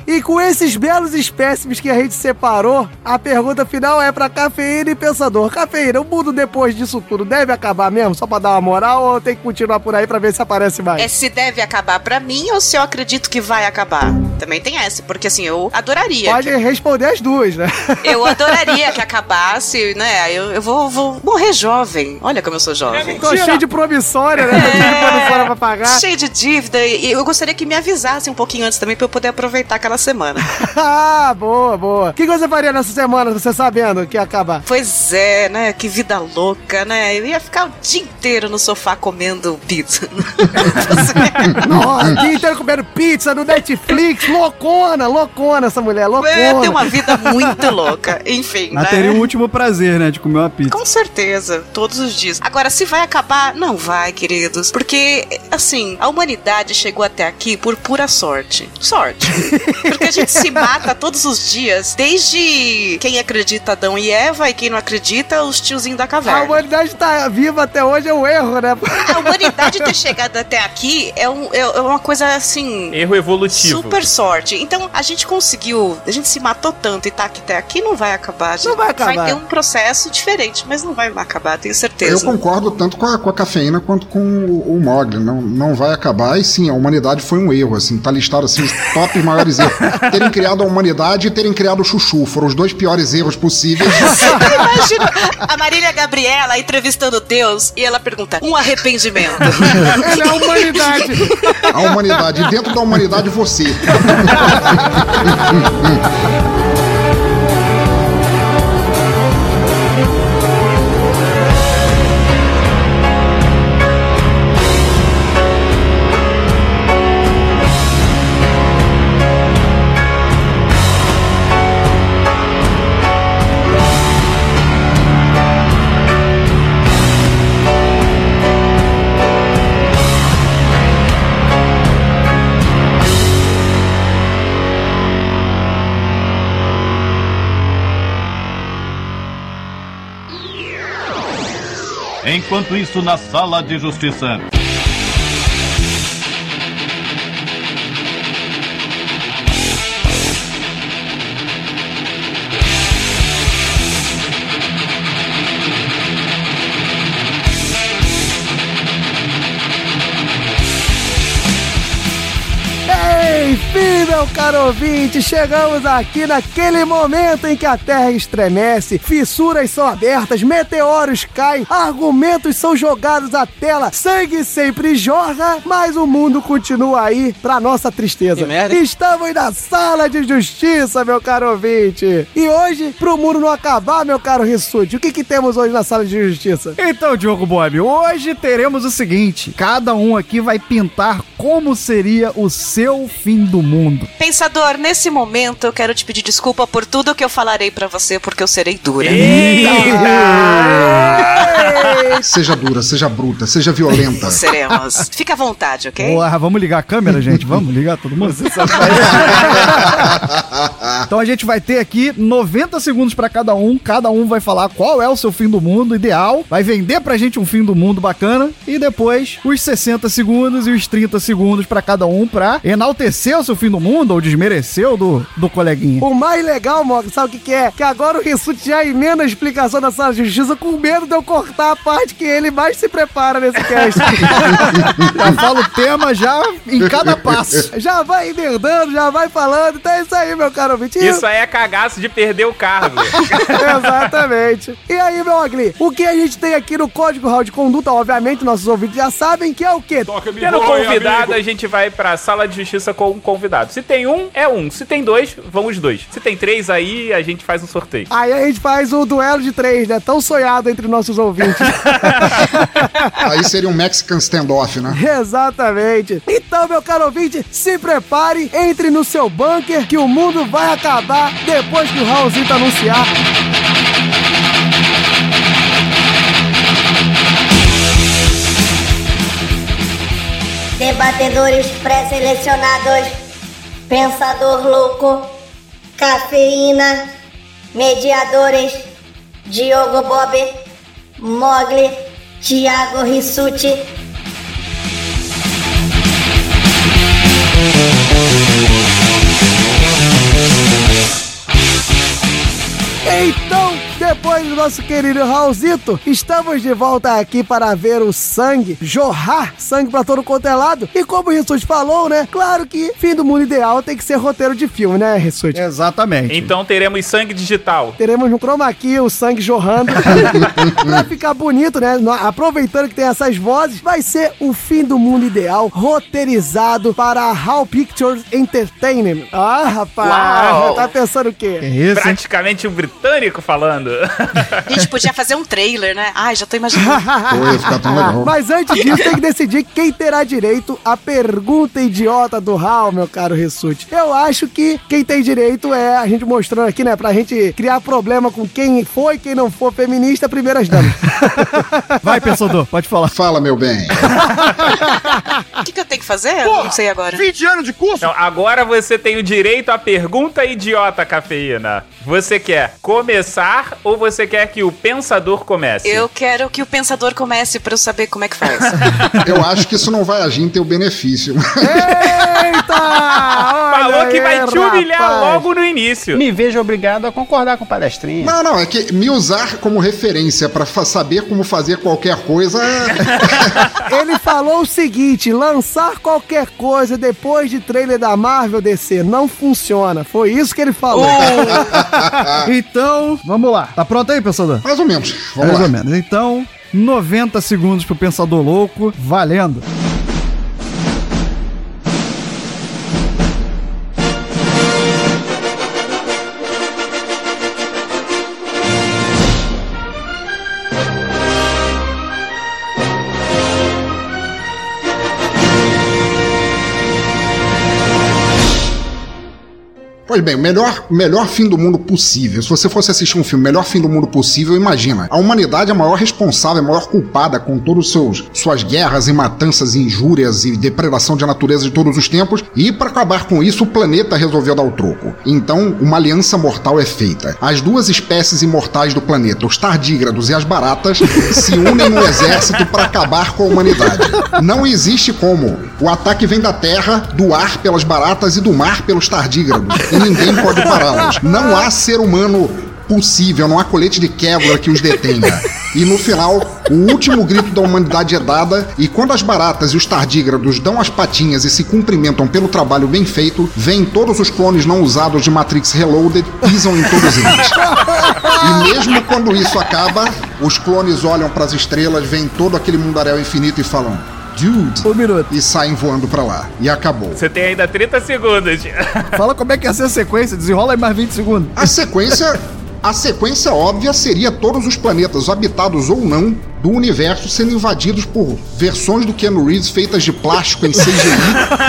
E com esses belos espécimes que a gente separou, a pergunta final é pra Cafeína e Pensador. Cafeína, o mundo depois disso tudo deve acabar mesmo? Só pra dar uma moral ou tem que continuar por aí pra ver se aparece mais? É se deve acabar pra mim ou se eu acredito que vai acabar. Também tem essa, porque assim, eu adoraria. Pode responder as duas, né? Eu adoraria que acabasse, né? Eu, eu vou, vou morrer jovem. Olha como eu sou jovem. Tô cheio de promissória, né? Tô cheio de promissória pra pagar. Cheio de dívida. E eu gostaria que me avisasse um pouquinho antes também pra eu poder aproveitar aquela semana. ah, boa, boa. O que você faria nessa semana, você sabendo que ia acabar? Pois é, né? Que vida louca, né? Eu ia ficar o dia inteiro no sofá comendo pizza. Nossa, o dia inteiro comendo pizza no Netflix. Loucona, loucona essa mulher, loucona. É, tem uma vida muito louca. Enfim, Mas né? teria o último prazer, né? De comer uma pizza. Com certeza, todos os dias. Agora, se vai acabar, não vai, queridos. Porque, assim, a humanidade chegou até aqui por pura sorte. Sorte. Porque a gente se mata todos os dias, desde quem acredita Adão e Eva e quem não acredita, os tiozinhos da A caverna. humanidade tá viva até hoje é um erro, né? A humanidade ter chegado até aqui é, um- é- é uma coisa assim. Erro evolutivo. Super sorte. Então a gente conseguiu, a gente se matou tanto e tá aqui até aqui, não vai acabar. A gente Não vai acabar. Vai ter um processo diferente, mas não vai acabar, tenho Eu certeza. concordo tanto com a, com a cafeína quanto com o, o Mogli. Não, não vai acabar. E sim, a humanidade foi um erro. Assim, tá listado assim, os top maiores erros. Terem criado a humanidade e terem criado o Chuchu. Foram os dois piores erros possíveis. Imagina a Marília Gabriela entrevistando Deus e ela pergunta: um arrependimento. Ela é a humanidade. A humanidade. Dentro da humanidade, você. Enquanto isso, na sala de justiça. Enfim, meu caro ouvinte, chegamos aqui naquele momento em que a Terra estremece, fissuras são abertas, meteoros caem, argumentos são jogados à tela, sangue sempre jorra, mas o mundo continua aí pra nossa tristeza. Que merda, hein? Estamos na sala de justiça, meu caro ouvinte. E hoje, pro mundo não acabar, meu caro Rissuti, o que que temos hoje na sala de justiça? Então, Diogo Bob, hoje teremos o seguinte: cada um aqui vai pintar como seria o seu fim do mundo. Pensador, nesse momento eu quero te pedir desculpa por tudo que eu falarei pra você, porque eu serei dura. Seja dura, seja bruta, seja violenta. Seremos. Fica à vontade, ok? Porra, vamos ligar a câmera, gente? Vamos ligar todo mundo? então a gente vai ter aqui 90 segundos pra cada um. Cada um vai falar qual é o seu fim do mundo ideal. Vai vender pra gente um fim do mundo bacana. E depois os 60 segundos e os 30 segundos pra cada um pra enaltecer o seu fim do mundo ou desmerecer o do, do coleguinha. O mais legal, Mog, sabe o que, que é? Que agora o Rissuti já emenda a explicação da sala de justiça com medo de eu cortar a parte que ele mais se prepara nesse cast. Já fala o tema já em cada passo. já vai emendando, já vai falando. Então é isso aí, meu caro ouvinte. E- Isso aí é cagaço de perder o cargo. Exatamente. E aí, meu Ogli, o que a gente tem aqui no Código Real de Conduta, obviamente, nossos ouvintes já sabem que é o quê? Tendo convidado, a gente vai pra sala de justiça com um convidado. Se tem um, é um. Se tem dois, vão os dois. Se tem três aí, a gente faz um sorteio. Aí a gente faz o duelo de três, né? Tão sonhado entre nossos ouvintes. Aí seria um Mexican standoff, né? Exatamente. Então, meu caro ouvinte, se prepare, entre no seu bunker, que o mundo vai acabar depois que o Raulzito anunciar. Debatedores pré-selecionados, Pensador Louco, Cafeína, Mediadores, Diogo Bob, Mogli, Thiago Rissuti. Então, depois do nosso querido Raulzito, estamos de volta aqui para ver o sangue jorrar sangue pra todo quanto é lado. E como o Rissuti falou, né? Claro que fim do mundo ideal tem que ser roteiro de filme, né, Rissuti? Exatamente. Então teremos sangue digital. Teremos no chroma aqui o sangue jorrando. pra ficar bonito, né? Aproveitando que tem essas vozes, vai ser o fim do mundo ideal, roteirizado para a How Pictures Entertainment. Ah, rapaz, Uau. tá pensando o quê? Praticamente um britânico falando. A gente podia fazer um trailer, né? Ai, já tô imaginando. Pô, ia ficar tão legal. Mas antes disso, tem que decidir quem terá direito à pergunta idiota do Hal, meu caro Rissuti. Eu acho que quem tem direito é a gente mostrando aqui, né? Pra gente criar problema com quem foi, quem não for feminista, primeiras damas. Vai, pensador, pode falar. Fala, meu bem. O que, que eu tenho que fazer? Eu não sei agora. 20 anos de curso? Então, agora você tem o direito à pergunta idiota, cafeína. Você quer começar ou você quer que o pensador comece? Eu quero que o pensador comece pra eu saber como é que faz. Eu acho que isso não vai agir em teu benefício. Eita! Falou que vai te humilhar rapaz. logo no início. Me vejo obrigado a concordar com o palestrinha. Não, não, é que me usar como referência pra fa- saber como fazer qualquer coisa é... Ele falou o seguinte: lançar qualquer coisa depois de trailer da Marvel DC não funciona. Foi isso que ele falou. Então, vamos lá. Tá pronto aí, pensador? Mais ou menos. Vamos Mais lá. ou menos. Então, 90 segundos pro pensador louco, valendo. Pois bem, o melhor, melhor fim do mundo possível. Se você fosse assistir um filme, melhor fim do mundo possível, imagina. A humanidade é a maior responsável, a maior culpada com todos seus suas guerras e matanças, e injúrias e depredação de natureza de todos os tempos. E para acabar com isso, o planeta resolveu dar o troco. Então, uma aliança mortal é feita. As duas espécies imortais do planeta, os tardígrados e as baratas, se unem no exército para acabar com a humanidade. Não existe como. O ataque vem da terra, do ar pelas baratas e do mar pelos tardígrados. Ninguém pode pará-los. Não há ser humano possível, não há colete de Kevlar que os detenha. E no final, o último grito da humanidade é dada, e quando as baratas e os tardígrados dão as patinhas e se cumprimentam pelo trabalho bem feito, vêm todos os clones não usados de Matrix Reloaded, pisam em todos eles. E mesmo quando isso acaba, os clones olham para as estrelas, veem todo aquele mundaréu infinito e falam: Dude! Um minuto. E saem voando para lá. E acabou. Você tem ainda 30 segundos. Fala como é que ia ser a sequência, desenrola aí mais 20 segundos. A sequência. A sequência óbvia seria todos os planetas, habitados ou não, do universo sendo invadidos por versões do Keanu Reeves feitas de plástico em CGI,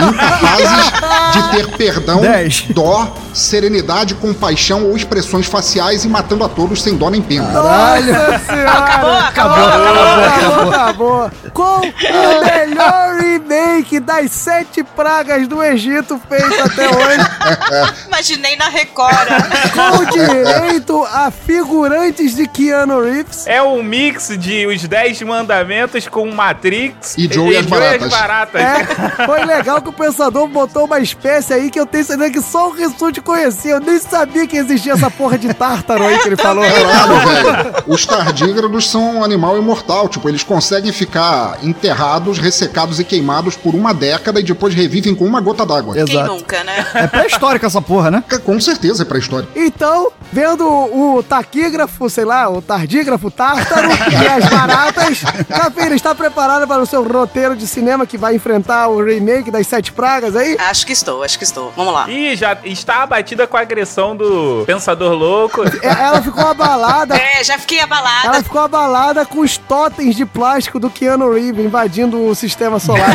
incapazes de ter perdão, Dez. dó, serenidade, compaixão ou expressões faciais e matando a todos sem dó nem pena. Senhora! Acabou, acabou, acabou, acabou. Com o melhor remake das sete pragas do Egito feito até hoje, Imaginei na Record. com direito a figurantes de Keanu Reeves. É um mix de Os Dez Mandamentos com Matrix E Joe e as Baratas. Baratas. É, foi legal que o pensador botou uma espécie aí que eu tenho certeza que só o Rissuti conhecia. Eu nem sabia que existia essa porra de tártaro aí que ele falou. Claro, velho. Os tardígrados são um animal imortal. Tipo, eles conseguem ficar enterrados, ressecados e queimados por uma década e depois revivem com uma gota d'água. Quem Exato. nunca, né? É pré-histórica essa porra, né? Com certeza é pré-história. Então, vendo o taquígrafo, sei lá, o tardígrafo, tártaro e as baratas, Cafeína, está preparada para o seu roteiro de cinema que vai enfrentar o remake das Sete Pragas aí? Acho que estou, acho que estou. Vamos lá. Ih, já está abatida com a agressão do Pensador Louco. É, Ela ficou abalada. É, já fiquei abalada. Ela ficou abalada com os totens de plástico do Keanu Reeves invadindo o sistema solar.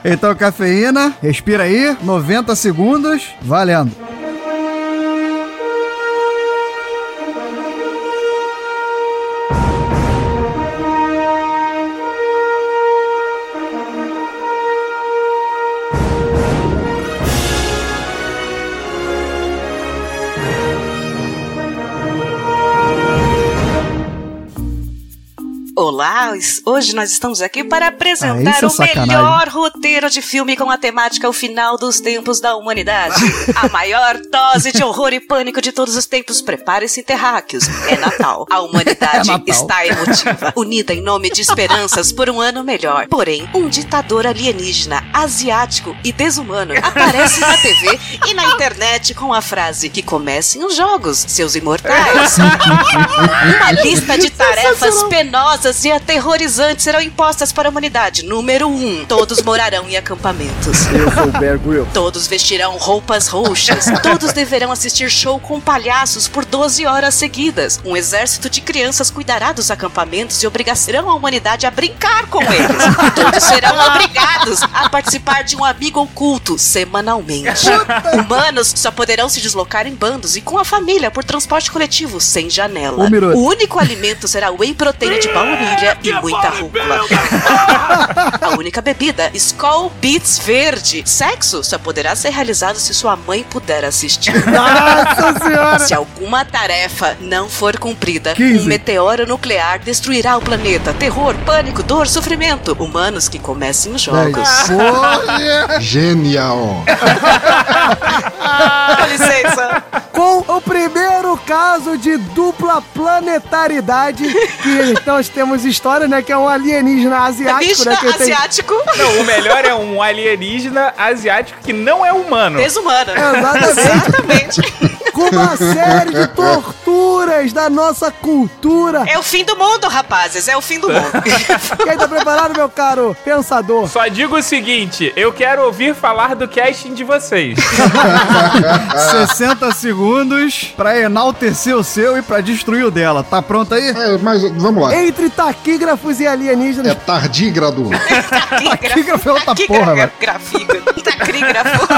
Então, cafeína, respira aí, 90 segundos, valendo. Olá, hoje nós estamos aqui para Ah, apresentar isso é o sacanagem. melhor roteiro de filme com a temática O Final dos Tempos da Humanidade. A maior dose de horror e pânico de todos os tempos. Prepare-se, terráqueos. É Natal. A humanidade É Natal. está emotiva, unida em nome de esperanças por um ano melhor. Porém, um ditador alienígena, asiático e desumano aparece na TV e na internet com a frase que comecem os jogos, seus imortais. Uma lista de tarefas penosas e aterrorizantes serão impostas para a humanidade. Número 1. Um, todos morarão em acampamentos. Eu sou o Bear Grylls. Todos vestirão roupas roxas. Todos deverão assistir show com palhaços por 12 horas seguidas. Um exército de crianças cuidará dos acampamentos e obrigarão a humanidade a brincar com eles. Todos serão obrigados a participar de um amigo oculto semanalmente. Humanos só poderão se deslocar em bandos e com a família por transporte coletivo sem janela. O único alimento será whey proteína de baunilha e muita rúcula. A única bebida, Skull Beats Verde. Sexo só poderá ser realizado se sua mãe puder assistir. Nossa senhora! Se alguma tarefa não for cumprida, 15. um meteoro nuclear destruirá o planeta. Terror, pânico, dor, sofrimento. Humanos que comecem os jogos. Genial. Com licença. Com o primeiro caso de dupla planetaridade, que nós temos história, né? Que é um alienígena asiático, né? Que tem... asiático. Não, o melhor é um alienígena asiático que não é humano. Desumano. Exatamente. Exatamente. Com uma série de torturas da nossa cultura. É o fim do mundo, rapazes. É o fim do mundo. E aí, tá preparado, meu caro pensador? Só digo o seguinte, eu quero ouvir falar do casting de vocês. 60 segundos pra enaltecer o seu e pra destruir o dela. Tá pronto aí? É, mas vamos lá. Entre taquígrafos e alienígenas. É tardígrado. Taquígrafo é outra porra, velho. Tacrígrafo.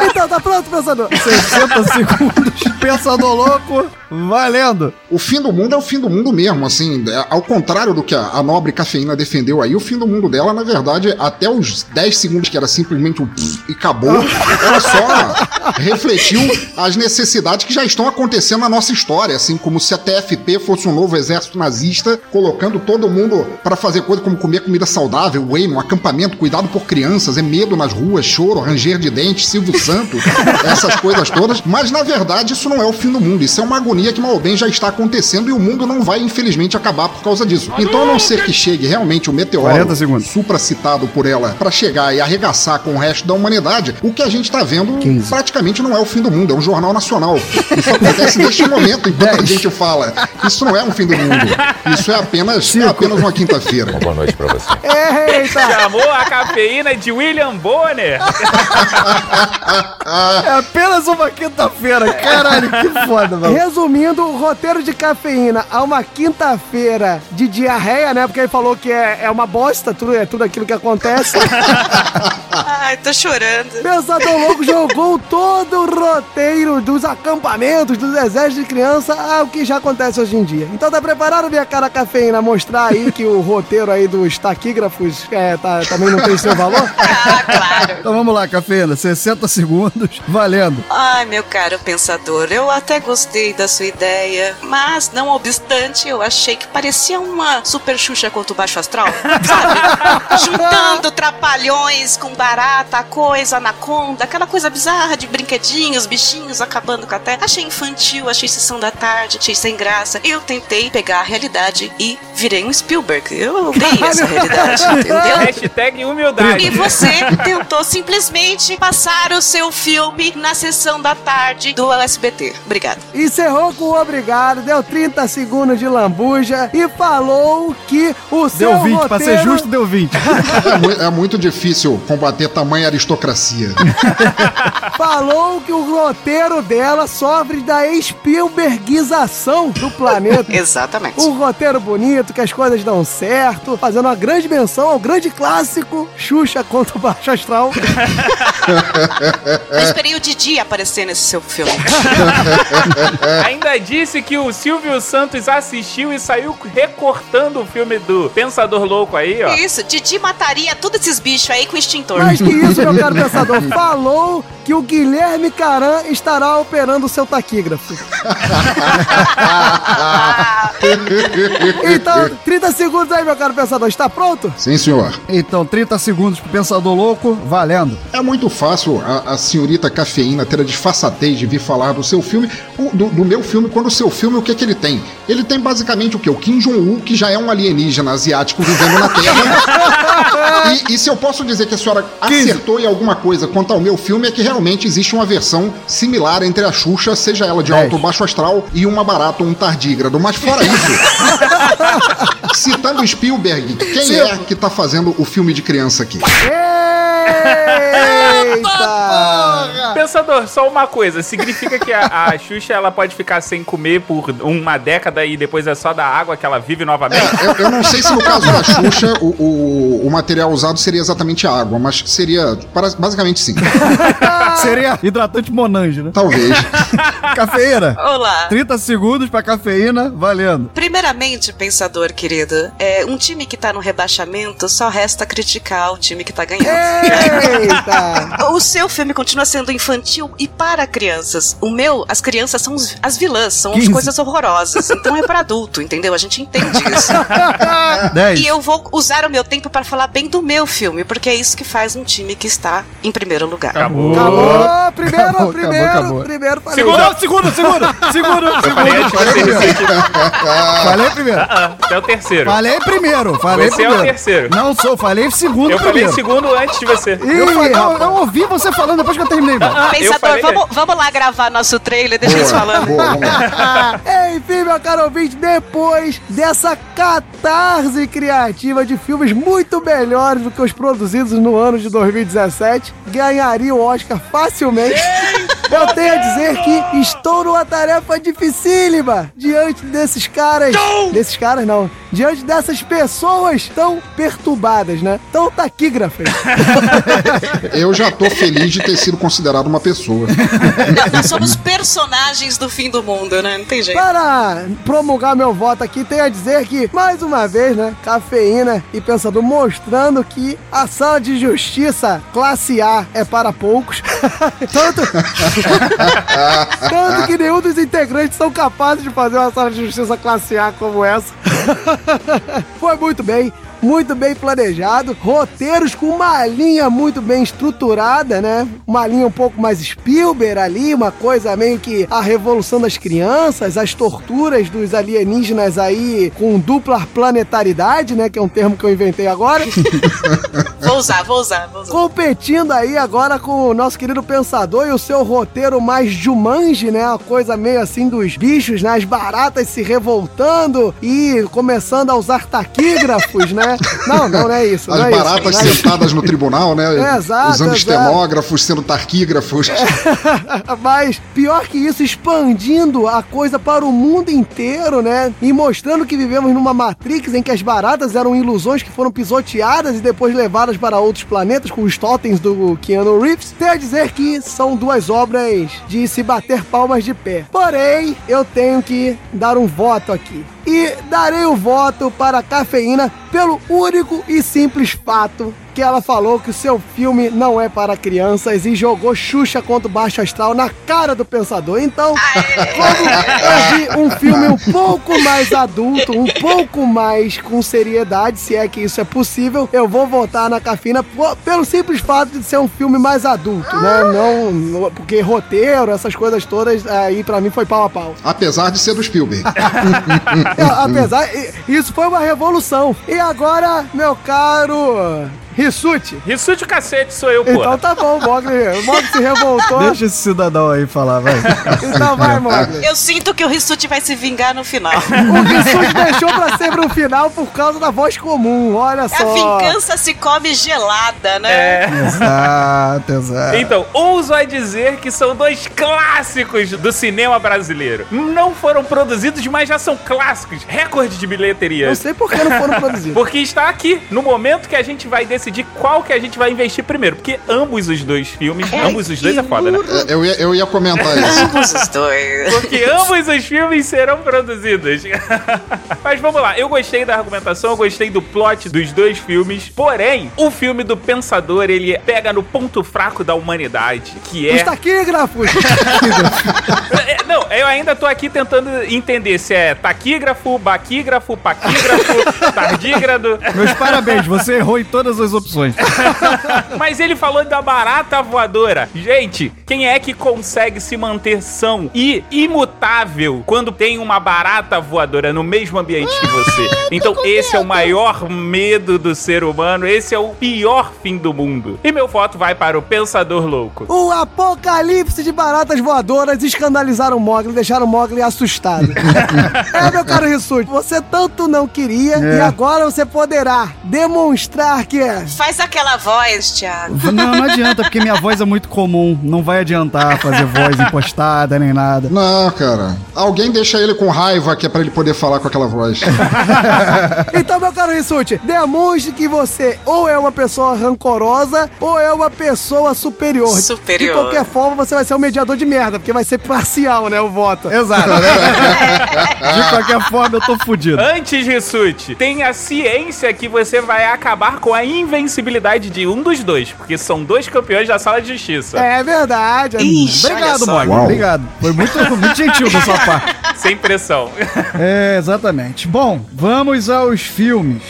Então, tá pronto, pensador? 60 segundos, pensador louco, valendo. O fim do mundo é o fim do mundo mesmo, assim. é, ao contrário do que a, a nobre cafeína defendeu aí, o fim do mundo dela, na verdade, até os 10 segundos que era simplesmente um pff e acabou, ela só refletiu as necessidades que já estão acontecendo na nossa história, assim como se a TFP fosse um novo exército nazista, colocando todo mundo para fazer coisa como comer comida saudável, whey, no acampamento, cuidado por crianças, é medo nas ruas, choro, ranger de dentes, Silvio Santo, essas coisas todas. Mas na verdade isso não é o fim do mundo, isso é uma agonia que mal ou bem já está acontecendo e o mundo não vai infelizmente acabar por causa disso. Então a não ser que chegue realmente o meteoro 40 segundos. supracitado por ela para chegar e arregaçar com o resto da humanidade, o que a gente tá vendo 15. praticamente não é o fim do mundo, é um jornal nacional. Isso acontece neste momento, enquanto a gente fala. Isso não é um fim do mundo. Isso é apenas, apenas uma quinta-feira. Boa noite pra você. Eita! Chamou a cafeína de William Bonner. É apenas uma quinta-feira. Caralho, que foda, mano. Resumindo, o roteiro de cafeína a uma quinta-feira de diarreia, né? Porque ele falou que é, é uma bosta, tudo, é tudo aquilo que acontece. Ai, tô chorando. Pensador Louco jogou todo o roteiro dos acampamentos, dos exércitos de criança ao que já acontece hoje em dia. Então tá preparado, minha cara cafeína, a aí que o roteiro aí dos taquígrafos é, tá- também não tem seu valor? Então vamos lá, cafeína. 60 segundos. Valendo. Ai, meu caro pensador, eu até gostei da sua ideia, mas não obstante, eu achei que parecia uma super Xuxa contra o Baixo Astral, sabe? Juntando trapalhões com barata, coisa, anaconda, aquela coisa bizarra de brinquedinhos, bichinhos acabando com a terra. Achei infantil, achei sessão da tarde, achei sem graça. Eu tentei pegar a realidade e virei um Spielberg. Eu odeio essa realidade, entendeu? Hashtag humildade. E você tentou simplesmente passar o seu filme na sessão da tarde do SBT. Obrigada. Encerrou com o obrigado, deu 30 segundos de lambuja e falou que o seu Deu 20, pra ser roteiro- justo, deu 20. É, mu- é muito difícil combater tamanha aristocracia. falou que o roteiro dela sofre da Spielbergização do planeta. Exatamente. Um roteiro bonito, que as coisas dão certo, fazendo uma grande menção ao grande clássico Xuxa contra o Baixo Astral. Eu esperei o Didi aparecer nesse seu filme. Ainda disse que o Silvio Santos assistiu e saiu recortando o filme do Pensador Louco aí, ó. Isso, Didi mataria todos esses bichos aí com extintor. Mais que isso, meu caro pensador, falou que o Guilherme Caran estará operando o seu taquígrafo. Então, 30 segundos aí, meu caro pensador, está pronto? Sim, senhor. Então, 30 segundos pro Pensador Louco, valendo. É muito fácil a, a senhorita cafeína ter a disfarçatez de vir falar do seu filme, do, do meu filme, quando o seu filme, o que é que ele tem? Ele tem basicamente o que? O Kim Jong-un, que já é um alienígena asiático vivendo na Terra. E, e se eu posso dizer que a senhora acertou em alguma coisa quanto ao meu filme, é que realmente existe uma versão similar entre a Xuxa, seja ela de alto ou baixo astral, e uma barata ou um tardígrado. Mas fora isso, citando Spielberg, quem Sim. é que tá fazendo o filme de criança aqui? Eita! Pensador, só uma coisa. Significa que a, a Xuxa ela pode ficar sem comer por uma década e depois é só da água que ela vive novamente? Eu, eu não sei se no caso da Xuxa o, o, o material usado seria exatamente a água, mas seria para- basicamente sim. Seria hidratante Monange, né? Talvez. Cafeína. Olá. 30 segundos pra cafeína, valendo. Primeiramente, pensador querido, é, um time que tá no rebaixamento só resta criticar o time que tá ganhando. Eita! O seu filme continua sendo infantil e para crianças. O meu, as crianças são as vilãs, são as 15. coisas horrorosas. Então é para adulto, entendeu? A gente entende isso. 10. E eu vou usar o meu tempo para falar bem do meu filme, porque é isso que faz um time que está em primeiro lugar. Acabou. Acabou, primeiro, Acabou, primeiro, acabou, acabou. primeiro. falei. Segundo, segundo, segundo, segundo, Eu falei segundo. que você. Falei primeiro. Ah, é o terceiro. Falei primeiro, falei Você é o primeiro. terceiro. Não sou, falei segundo Eu falei primeiro. segundo antes de você. Eu, falei, eu, eu ouvi você falando depois que eu terminei, Ah, Pensador, falei vamos, vamos lá gravar nosso trailer, deixa eles falando. Boa. Enfim, meu caro ouvinte, depois dessa catarse criativa de filmes muito melhores do que os produzidos no ano de 2017, ganharia o Oscar facilmente. Eu tenho a dizer que estou numa tarefa dificílima diante desses caras. Desses caras, não. Diante dessas pessoas tão perturbadas, né? Tão taquígrafas. Eu já tô feliz de ter sido considerado uma pessoa. Nós somos personagens do fim do mundo, né? Não tem jeito. Para promulgar meu voto aqui, tenho a dizer que, mais uma vez, né, cafeína e pensador mostrando que a sala de justiça classe A é para poucos. tanto, tanto que nenhum dos integrantes são capazes de fazer uma sala de justiça classe A como essa. Foi muito bem. Muito bem planejado, roteiros com uma linha muito bem estruturada, né? Uma linha um pouco mais Spielberg ali, uma coisa meio que a revolução das crianças, as torturas dos alienígenas aí com dupla planetaridade, né? Que é um termo que eu inventei agora. Vou usar, vou usar, vou usar. Competindo aí agora com o nosso querido Pensador e o seu roteiro mais Jumanji, né? Uma coisa meio assim dos bichos, né? As baratas se revoltando e começando a usar taquígrafos, né? Não, não, não é isso. As é baratas isso, é isso. sentadas no tribunal, né? É, exato, Usando estemógrafos, sendo tarquígrafos. Mas pior que isso, expandindo a coisa para o mundo inteiro, né? E mostrando que vivemos numa Matrix em que as baratas eram ilusões que foram pisoteadas e depois levadas para outros planetas com os totens do Keanu Reeves. Tem a dizer que são duas obras de se bater palmas de pé. Porém, eu tenho que dar um voto aqui. E darei o voto para a cafeína pelo único e simples fato que ela falou que o seu filme não é para crianças e jogou Xuxa contra o Baixo Astral na cara do pensador. Então, como eu vi um filme um pouco mais adulto, um pouco mais com seriedade, se é que isso é possível, eu vou votar na cafeína po- pelo simples fato de ser um filme mais adulto, né? Não, não- porque roteiro, essas coisas todas, aí pra mim foi pau a pau. Apesar de ser do Spielberg. É, apesar, isso foi uma revolução. E agora, meu caro Rissuti. Rissuti o cacete sou eu, pô. Então tá bom, o Mogli, o Mogli se revoltou. Deixa esse cidadão aí falar, vai. Então vai, Mogli. Eu sinto que o Rissuti vai se vingar no final. O Rissuti deixou pra sempre o final por causa da voz comum, olha A só. vingança se come gelada, né? É. Exato, exato. Então, ouso a dizer que são dois clássicos do cinema brasileiro. Não foram produzidos, mas já são clássicos. Recorde de bilheteria. Não sei por que não foram produzidos. Porque está aqui, no momento que a gente vai decidir qual que a gente vai investir primeiro. Porque ambos os dois filmes, ambos os dois é foda, né? É, Eu ia, eu ia comentar isso. Ambos os dois. Porque ambos os filmes serão produzidos. Mas vamos lá, eu gostei da argumentação, eu gostei do plot dos dois filmes. Porém, o filme do Pensador, ele pega no ponto fraco da humanidade, que Os é... taquígrafos. É, Não, eu ainda tô aqui tentando entender se é taquígrafo, baquígrafo, paquígrafo, tardígrado. Meus parabéns, você errou em todas as opções. Mas ele falou da barata voadora. Gente, quem é que consegue se manter são e imutável quando tem uma barata voadora no mesmo ambiente que você? Então esse é o maior medo do ser humano, esse é o pior fim do mundo. E meu voto vai para o Pensador Louco. O apocalipse de baratas voadoras escandalizaram o Mogli, deixaram o Mogli assustado. é, meu caro Rissuti, você tanto não queria É. e agora você poderá demonstrar que é. Faz aquela voz, Thiago. Não, não adianta, porque minha voz é muito comum. Não vai adiantar fazer voz impostada nem nada. Não, cara. Alguém deixa ele com raiva que é pra ele poder falar com aquela voz. Então, meu caro Rissuti, demonstre que você ou é uma pessoa rancorosa ou é uma pessoa superior. Superior. De qualquer forma, você vai ser um mediador de merda, porque vai ser parcial, né, o voto. Exato. De qualquer forma, eu tô fudido. Antes, Rissuti, tenha ciência que você vai acabar com a invencibilidade de um dos dois, porque são dois campeões da sala de justiça. É verdade. Ixi, Obrigado. Uau. Obrigado. Foi muito, muito gentil da sua parte. Sem pressão. É, exatamente. Bom, vamos aos filmes.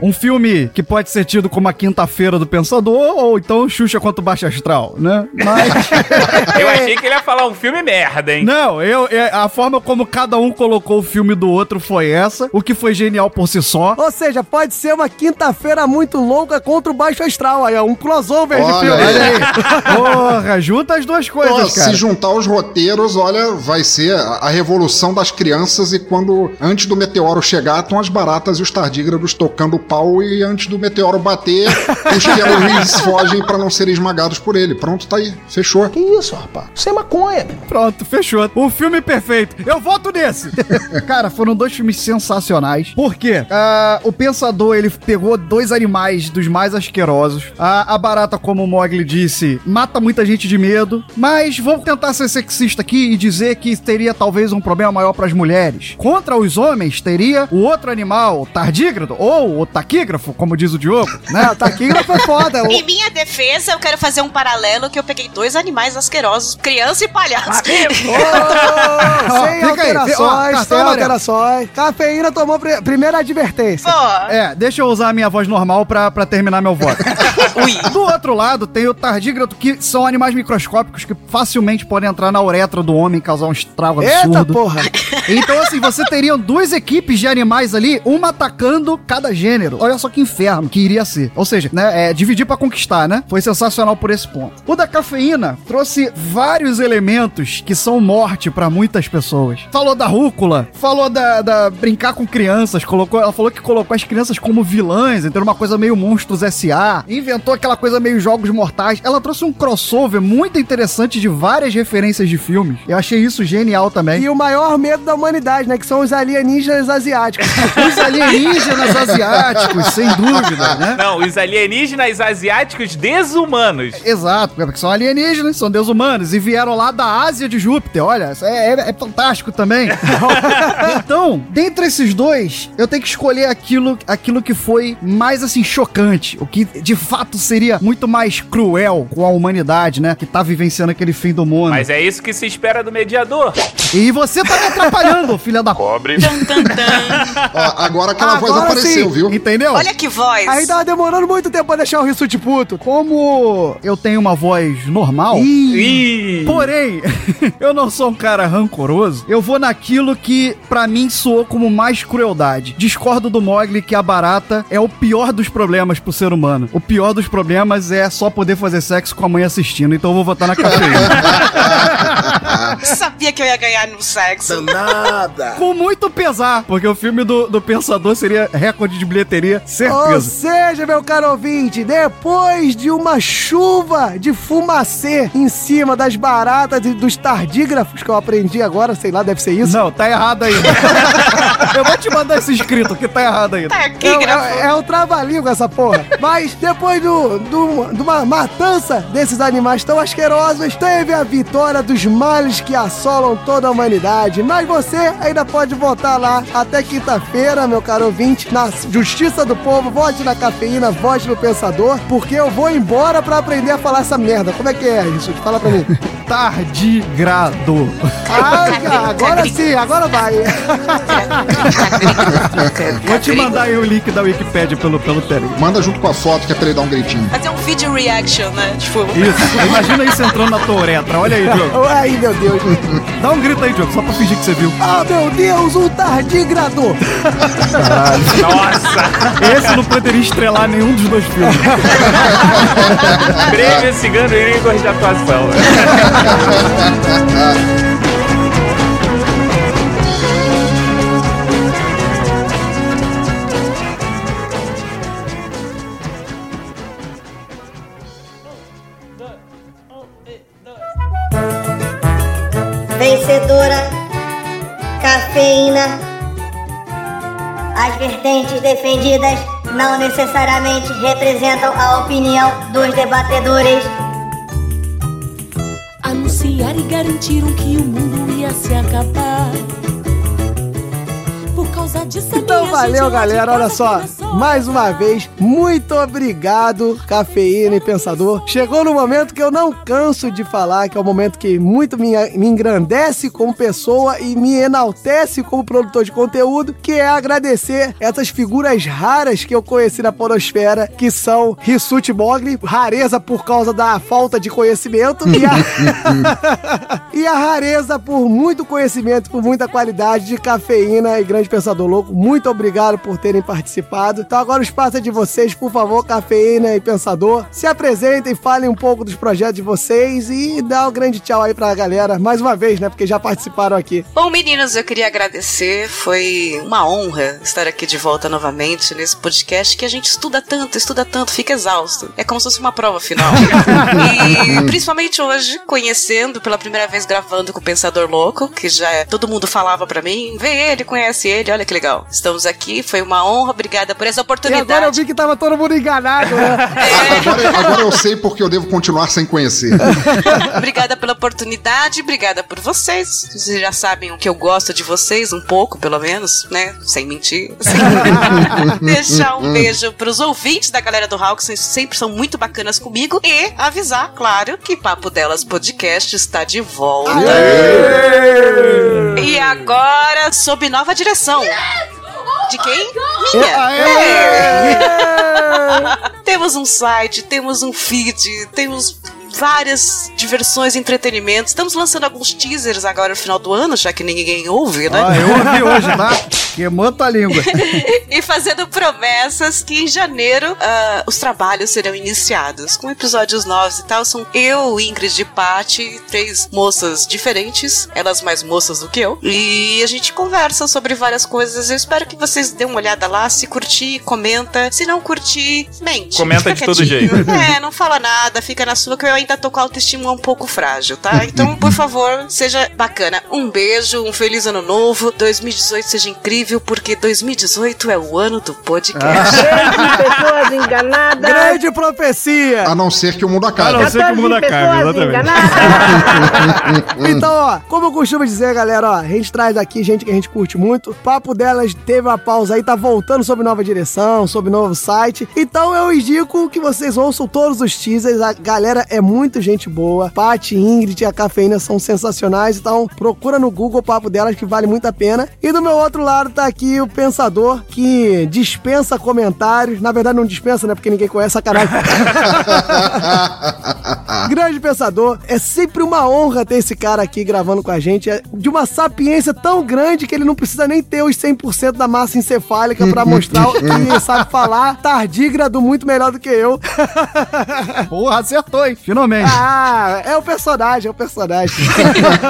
Um filme que pode ser tido como a quinta-feira do Pensador, ou então Xuxa contra o Baixo Astral, né? Mas. Eu achei que ele ia falar um filme merda, hein? Não, eu, é, a forma como cada um colocou o filme do outro foi essa, o que foi genial por si só. Ou seja, pode ser uma quinta-feira muito louca contra o Baixo Astral. Aí, ó, um crossover de Olha filme. aí. Olha aí. Porra, junta as duas coisas, cara. se juntar os roteiros, olha, vai ser a, revolução das crianças e quando, antes do meteoro chegar, estão as baratas e os tardígrados tocando pau e antes do meteoro bater, os Reeves fogem pra não serem esmagados por ele. Pronto, tá aí. Fechou. Que isso, rapaz? Isso é maconha. Pronto, fechou. O filme perfeito. Eu voto nesse. Cara, foram dois filmes sensacionais. Por quê? Ah, o Pensador, ele pegou dois animais dos mais asquerosos. A, a barata, como o Mogli disse, mata muita gente de medo. Mas vamos tentar ser sexista aqui e dizer que teria talvez um problema maior pras mulheres. Contra os homens, teria o outro animal, o tardígrado, ou o taquígrafo, como diz o Diogo, né? Ah, taquígrafo é foda. Em minha defesa, eu quero fazer um paralelo que eu peguei dois animais asquerosos, criança e palhaço. Sem aí, fi- ó, alterações, cartão sem alterações. Cafeína tomou pri- primeira advertência. Pô, É, deixa eu usar a minha voz normal pra, pra terminar meu voto. ui. Do outro lado, tem o tardígrado, que são animais microscópicos que facilmente podem entrar na uretra do homem e causar um estrago Eita absurdo. porra. Então, assim, você teria duas equipes de animais ali, uma atacando cada gênero. Olha só que inferno que iria ser. Ou seja, né, é, dividir pra conquistar, né? Foi sensacional por esse ponto. O da cafeína trouxe vários elementos que são morte pra muitas pessoas. Falou da rúcula, falou da, da brincar com crianças, colocou, ela falou que colocou as crianças como vilãs, então uma coisa meio Monstros S.A., inventou aquela coisa meio Jogos Mortais. Ela trouxe um crossover muito interessante de várias referências de filmes. Eu achei isso genial também. E o maior medo da humanidade, né? Que são os alienígenas asiáticos. Os alienígenas asiáticos, sem dúvida, né? Não, os alienígenas asiáticos desumanos. Exato, porque são alienígenas, são deus-humanos e vieram lá da Ásia de Júpiter. Olha, é, é- é fantástico também. então, dentre esses dois, eu tenho que escolher aquilo, aquilo que foi mais assim chocante, o que de fato seria muito mais cruel com a humanidade, né? Que tá vivenciando aquele fim do mundo. Mas é isso que se espera do mediador. E você tá me atrapalhando, filha da pobre. Ó, agora aquela voz Agora apareceu, sim. viu? Entendeu? Olha que voz. Aí tava demorando muito tempo pra deixar o Rissuti puto. Como eu tenho uma voz normal, Ih. porém, eu não sou um cara rancoroso, eu vou naquilo que pra mim soou como mais crueldade. Discordo do Mogli que a barata é o pior dos problemas pro ser humano. O pior dos problemas é só poder fazer sexo com a mãe assistindo, então eu vou votar na cafeína. Sabia que eu ia ganhar no sexo. Nada. com muito pesar, porque o filme do, do Pensador seria recorde de bilheteria, Ou certeza. seja, meu caro ouvinte, depois de uma chuva de fumacê em cima das baratas e dos tardígrafos que eu aprendi agora, sei lá, deve ser isso. Não, tá errado aí. eu vou te mandar esse escrito que tá errado aí. Tá aqui, É, é, é o trava-língua essa porra. Mas depois do, do- de uma matança desses animais tão asquerosos, teve a vitória dos males que assolam toda a humanidade. Mas você ainda pode votar lá até quinta-feira, meu caro ouvinte, na Justiça do Povo. Vote na cafeína, vote no Pensador, porque eu vou embora pra aprender a falar essa merda. Como é que é isso? Fala pra mim. Tardigrado. Ah, agora sim, agora vai. Vou te mandar aí o link da Wikipedia pelo, pelo Telegram. Manda junto com a foto que é pra ele dar um gritinho. Fazer um vídeo reaction, né? Tipo, Isso, imagina isso entrando na tua uretra. Olha aí, Diogo. Ai, meu Deus. Dá um grito aí, Diogo, só pra fingir que você viu. Ah, meu Deus, um tardigrado. Nossa! Esse não poderia estrelar nenhum dos dois filmes. Prêmio Cigano Igor de atuação. Vertentes defendidas não necessariamente representam a opinião dos debatedores. Anunciar e garantiram que o mundo ia se acabar. Por causa Então valeu, galera. Olha só, mais uma vez, muito obrigado, Cafeína e Pensador. Chegou no momento que eu não canso de falar, que é o momento que muito me, me engrandece como pessoa e me enaltece como produtor de conteúdo, que é agradecer essas figuras raras que eu conheci na podosfera, que são Rissuti Mogli, rareza por causa da falta de conhecimento, e a, e a rareza por muito conhecimento, por muita qualidade de Cafeína e Grande Pensador Louco. Muito obrigado por terem participado. Então agora o espaço é de vocês, por favor, Cafeína e Pensador. Se apresentem, falem um pouco dos projetos de vocês e dá um grande tchau aí pra galera. Mais uma vez, né? Porque já participaram aqui. Bom, meninos, eu queria agradecer. Foi uma honra estar aqui de volta novamente nesse podcast que a gente estuda tanto, estuda tanto, fica exausto. É como se fosse uma prova final. e principalmente hoje, conhecendo pela primeira vez gravando com o Pensador Louco, que já é- todo mundo falava pra mim, vê ele, conhece ele, olha que legal. Estamos aqui, foi uma honra, obrigada por essa E oportunidade. agora eu vi que tava todo mundo enganado, né? Agora, agora eu sei porque eu devo continuar sem conhecer. Obrigada pela oportunidade, obrigada por vocês. Vocês já sabem o que eu gosto de vocês, um pouco, pelo menos, né? Sem mentir. Deixar um beijo pros ouvintes da galera do Hawk, vocês sempre são muito bacanas comigo. E avisar, claro, que Papo Delas Podcast está de volta. E agora, sob nova direção. De quem? Minha. É. temos um site, temos um feed, temos várias diversões, entretenimentos. Estamos lançando alguns teasers agora no final do ano, já que ninguém ouve, né? Ah, eu ouvi hoje, tá? Queimou tua língua. e fazendo promessas que em janeiro ah, os trabalhos serão iniciados com episódios novos e tal. São eu, Ingrid e Paty, três moças diferentes, elas mais moças do que eu, e a gente conversa sobre várias coisas. Eu espero que vocês dêem uma olhada lá. Se curtir, comenta. Se não curtir, mente. Comenta de todo jeito. É, não fala nada, fica na sua, que eu ainda tô com a autoestima um pouco frágil, tá? Então, por favor, seja bacana. Um beijo, um feliz ano novo. 2018 seja incrível, porque 2018 é o ano do podcast. pessoas enganadas. Grande profecia. A não ser que o mundo acabe. A não ser que o mundo acabe, exatamente. Então, ó, como eu costumo dizer, galera, ó, a gente traz aqui gente que a gente curte muito. O papo delas teve uma pausa aí, tá voltando sobre nova direção, sobre novo site. Então eu indico que vocês ouçam todos os teasers. A galera é muito gente boa. Paty, Ingrid e a Cafeína são sensacionais. Então procura no Google o papo delas que vale muito a pena. E do meu outro lado tá aqui o Pensador, que dispensa comentários. Na verdade não dispensa, né? Porque ninguém conhece, sacanagem. Grande pensador. É sempre uma honra ter esse cara aqui gravando com a gente. É de uma sapiência tão grande que ele não precisa nem ter os 100% da massa encefálica pra mostrar que sabe falar tardígrado muito melhor do que eu. Porra, acertou, hein? Finalmente. Ah, é o personagem, é o personagem.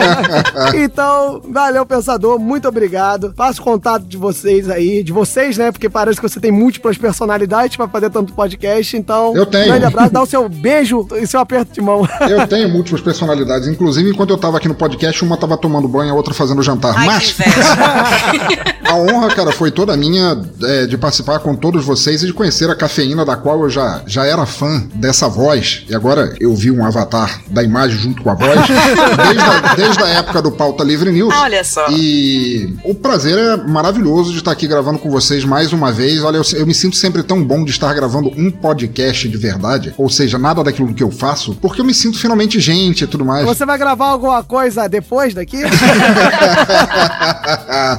então, valeu, pensador. Muito obrigado. Faço contato de vocês aí. De vocês, né? Porque parece que você tem múltiplas personalidades pra fazer tanto podcast. Então, Eu tenho. grande abraço. Dá o seu beijo e seu aperto de mão. Eu tenho múltiplas personalidades. Inclusive, enquanto eu tava aqui no podcast, uma tava tomando banho, a outra fazendo jantar. Ai, Mas a honra, cara, foi toda minha é, de participar com todos vocês e de conhecer a cafeína, da qual eu já, já era fã dessa voz. E agora eu vi um avatar da imagem junto com a voz. Desde a, desde a época do Pauta Livre News. Olha só. E o prazer é maravilhoso de estar aqui gravando com vocês mais uma vez. Olha, eu, eu me sinto sempre tão bom de estar gravando um podcast de verdade, ou seja, nada daquilo que eu faço, porque eu me sinto finalmente gente e tudo mais. Você vai gravar alguma coisa depois daqui?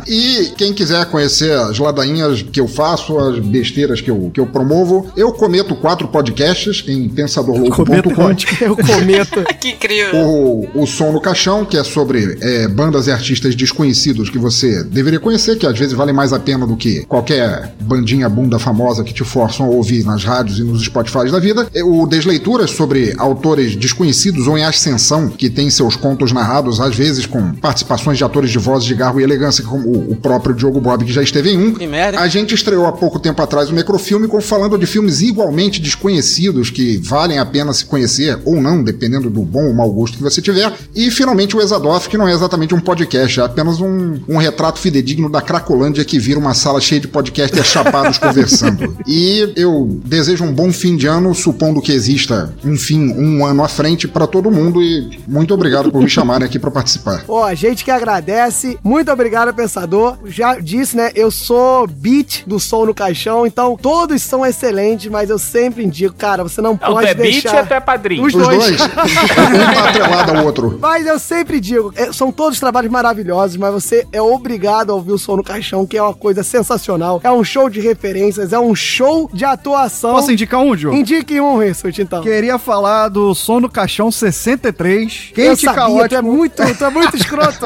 e quem quiser conhecer as ladainhas que eu faço, as besteiras que eu, que eu promovo, eu cometo quatro podcasts em pensadorlouco.com. Eu cometo. que incrível. O, o Som no Caixão, que é sobre é, bandas e artistas desconhecidos que você deveria conhecer, que às vezes vale mais a pena do que qualquer bandinha bunda famosa que te forçam a ouvir nas rádios e nos Spotify da vida. É, O Desleituras, sobre autores desconhecidos ou em ascensão, que tem seus contos narrados, às vezes com participações de atores de voz de garbo e elegância, como o, o próprio Diogo Bob, que já esteve em um. Que merda. A gente estreou há pouco tempo atrás o Necrofilme com- falando de filmes igualmente desconhecidos que valem a pena se conhecer ou não, dependendo do bom ou mau gosto que você tiver. E finalmente o Exadoff, que não é exatamente um podcast, é apenas um, um retrato fidedigno da Cracolândia que vira uma sala cheia de podcasters chapados conversando. E eu desejo um bom fim de ano, supondo que exista um fim, um ano à frente para todo mundo. E muito obrigado por me chamarem aqui para participar. Pô, a gente que agradece. Muito obrigado, pensador. Já disse, né? Eu sou beat do som no caixão, então todos são excelentes, mas eu sempre indico, cara, você não Não, tu pode é beat deixar. ou tu é padrinho? Os Os dois. dois. um tá atrelado ao outro. Mas eu sempre digo, é, são todos trabalhos maravilhosos, mas você é obrigado a ouvir o som no caixão, que é uma coisa sensacional. É um show de referências, é um show de atuação. Posso indicar um, Diogo? Indique um, Rissuti, então. Queria falar do Som do Caixão 63. eu Quente e sabia, caótico. tu é muito, tu é muito escroto.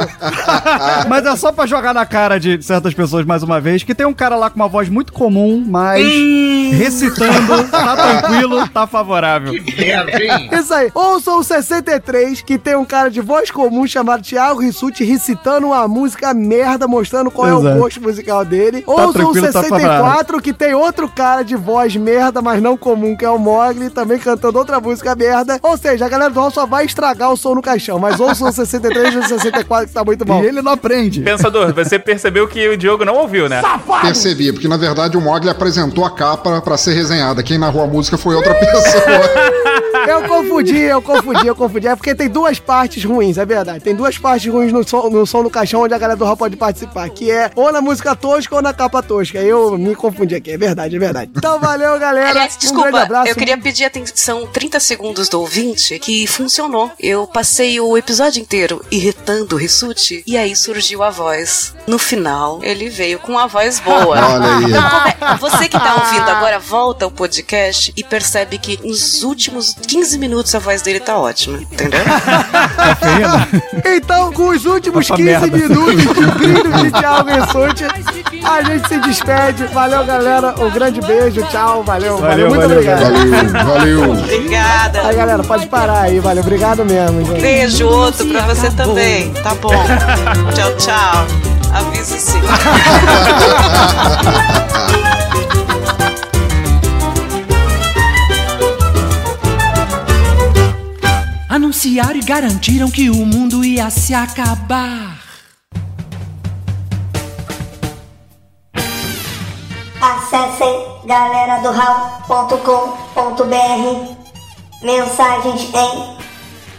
Mas é só pra jogar na cara de certas pessoas mais uma vez, que tem um cara lá com uma voz muito comum, mas recitando, tá tranquilo, tá favorável. Isso aí. Ouçam o 63, que tem um cara de voz comum chamado Thiago Rissuti recitando uma música merda, mostrando qual é Exato. o gosto musical dele. Ouçam o tranquilo, tá 64, que tem outro cara de voz merda, mas não comum, que é o Mogli, também cantando outra música merda. Ou seja, a galera do Hall só vai estragar o som no caixão, mas ouçam o 63 e o 64, que tá muito bom. E ele não aprende. Pensador, você percebeu que o Diogo não ouviu, né? Percebi, porque na verdade o Mogli apresentou a capa pra ser resenhada. Quem narrou a música foi outra pessoa. Eu confundi, eu confundi, eu confundi. É porque tem duas partes ruins, é verdade. Tem duas partes ruins no som, no som do caixão onde a galera do Raw pode participar, que é ou na música tosca ou na capa tosca. Eu me confundi aqui, é verdade, é verdade. Então valeu, galera. Aliás, um desculpa, grande abraço. eu queria pedir atenção 30 segundos do ouvinte que funcionou. Eu passei o episódio inteiro irritando o Rissuti e aí surgiu a voz. No final, ele veio com uma voz boa. Olha aí. Então, você que tá ouvindo agora, volta ao podcast e percebe que nos últimos 15 15 minutos a voz dele tá ótima, entendeu? Então, com os últimos Essa 15 merda. minutos de brilho de Thiago Rissuti, a gente se despede. Valeu, galera. Um grande beijo. Tchau. Valeu. Valeu, Valeu, muito valeu, obrigado. Valeu, valeu. Obrigada. Aí, galera, pode parar aí. Valeu. Obrigado mesmo, gente. Beijo, outro pra você também. Tá bom. Tchau, tchau. Avisa sim. Anunciaram e garantiram que o mundo ia se acabar. Acessem galera do Mensagens em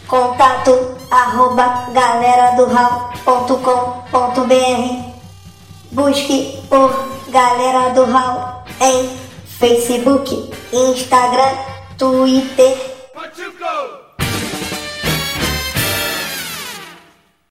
contato arroba galera do Busque por Galera do Hall em Facebook, Instagram, Twitter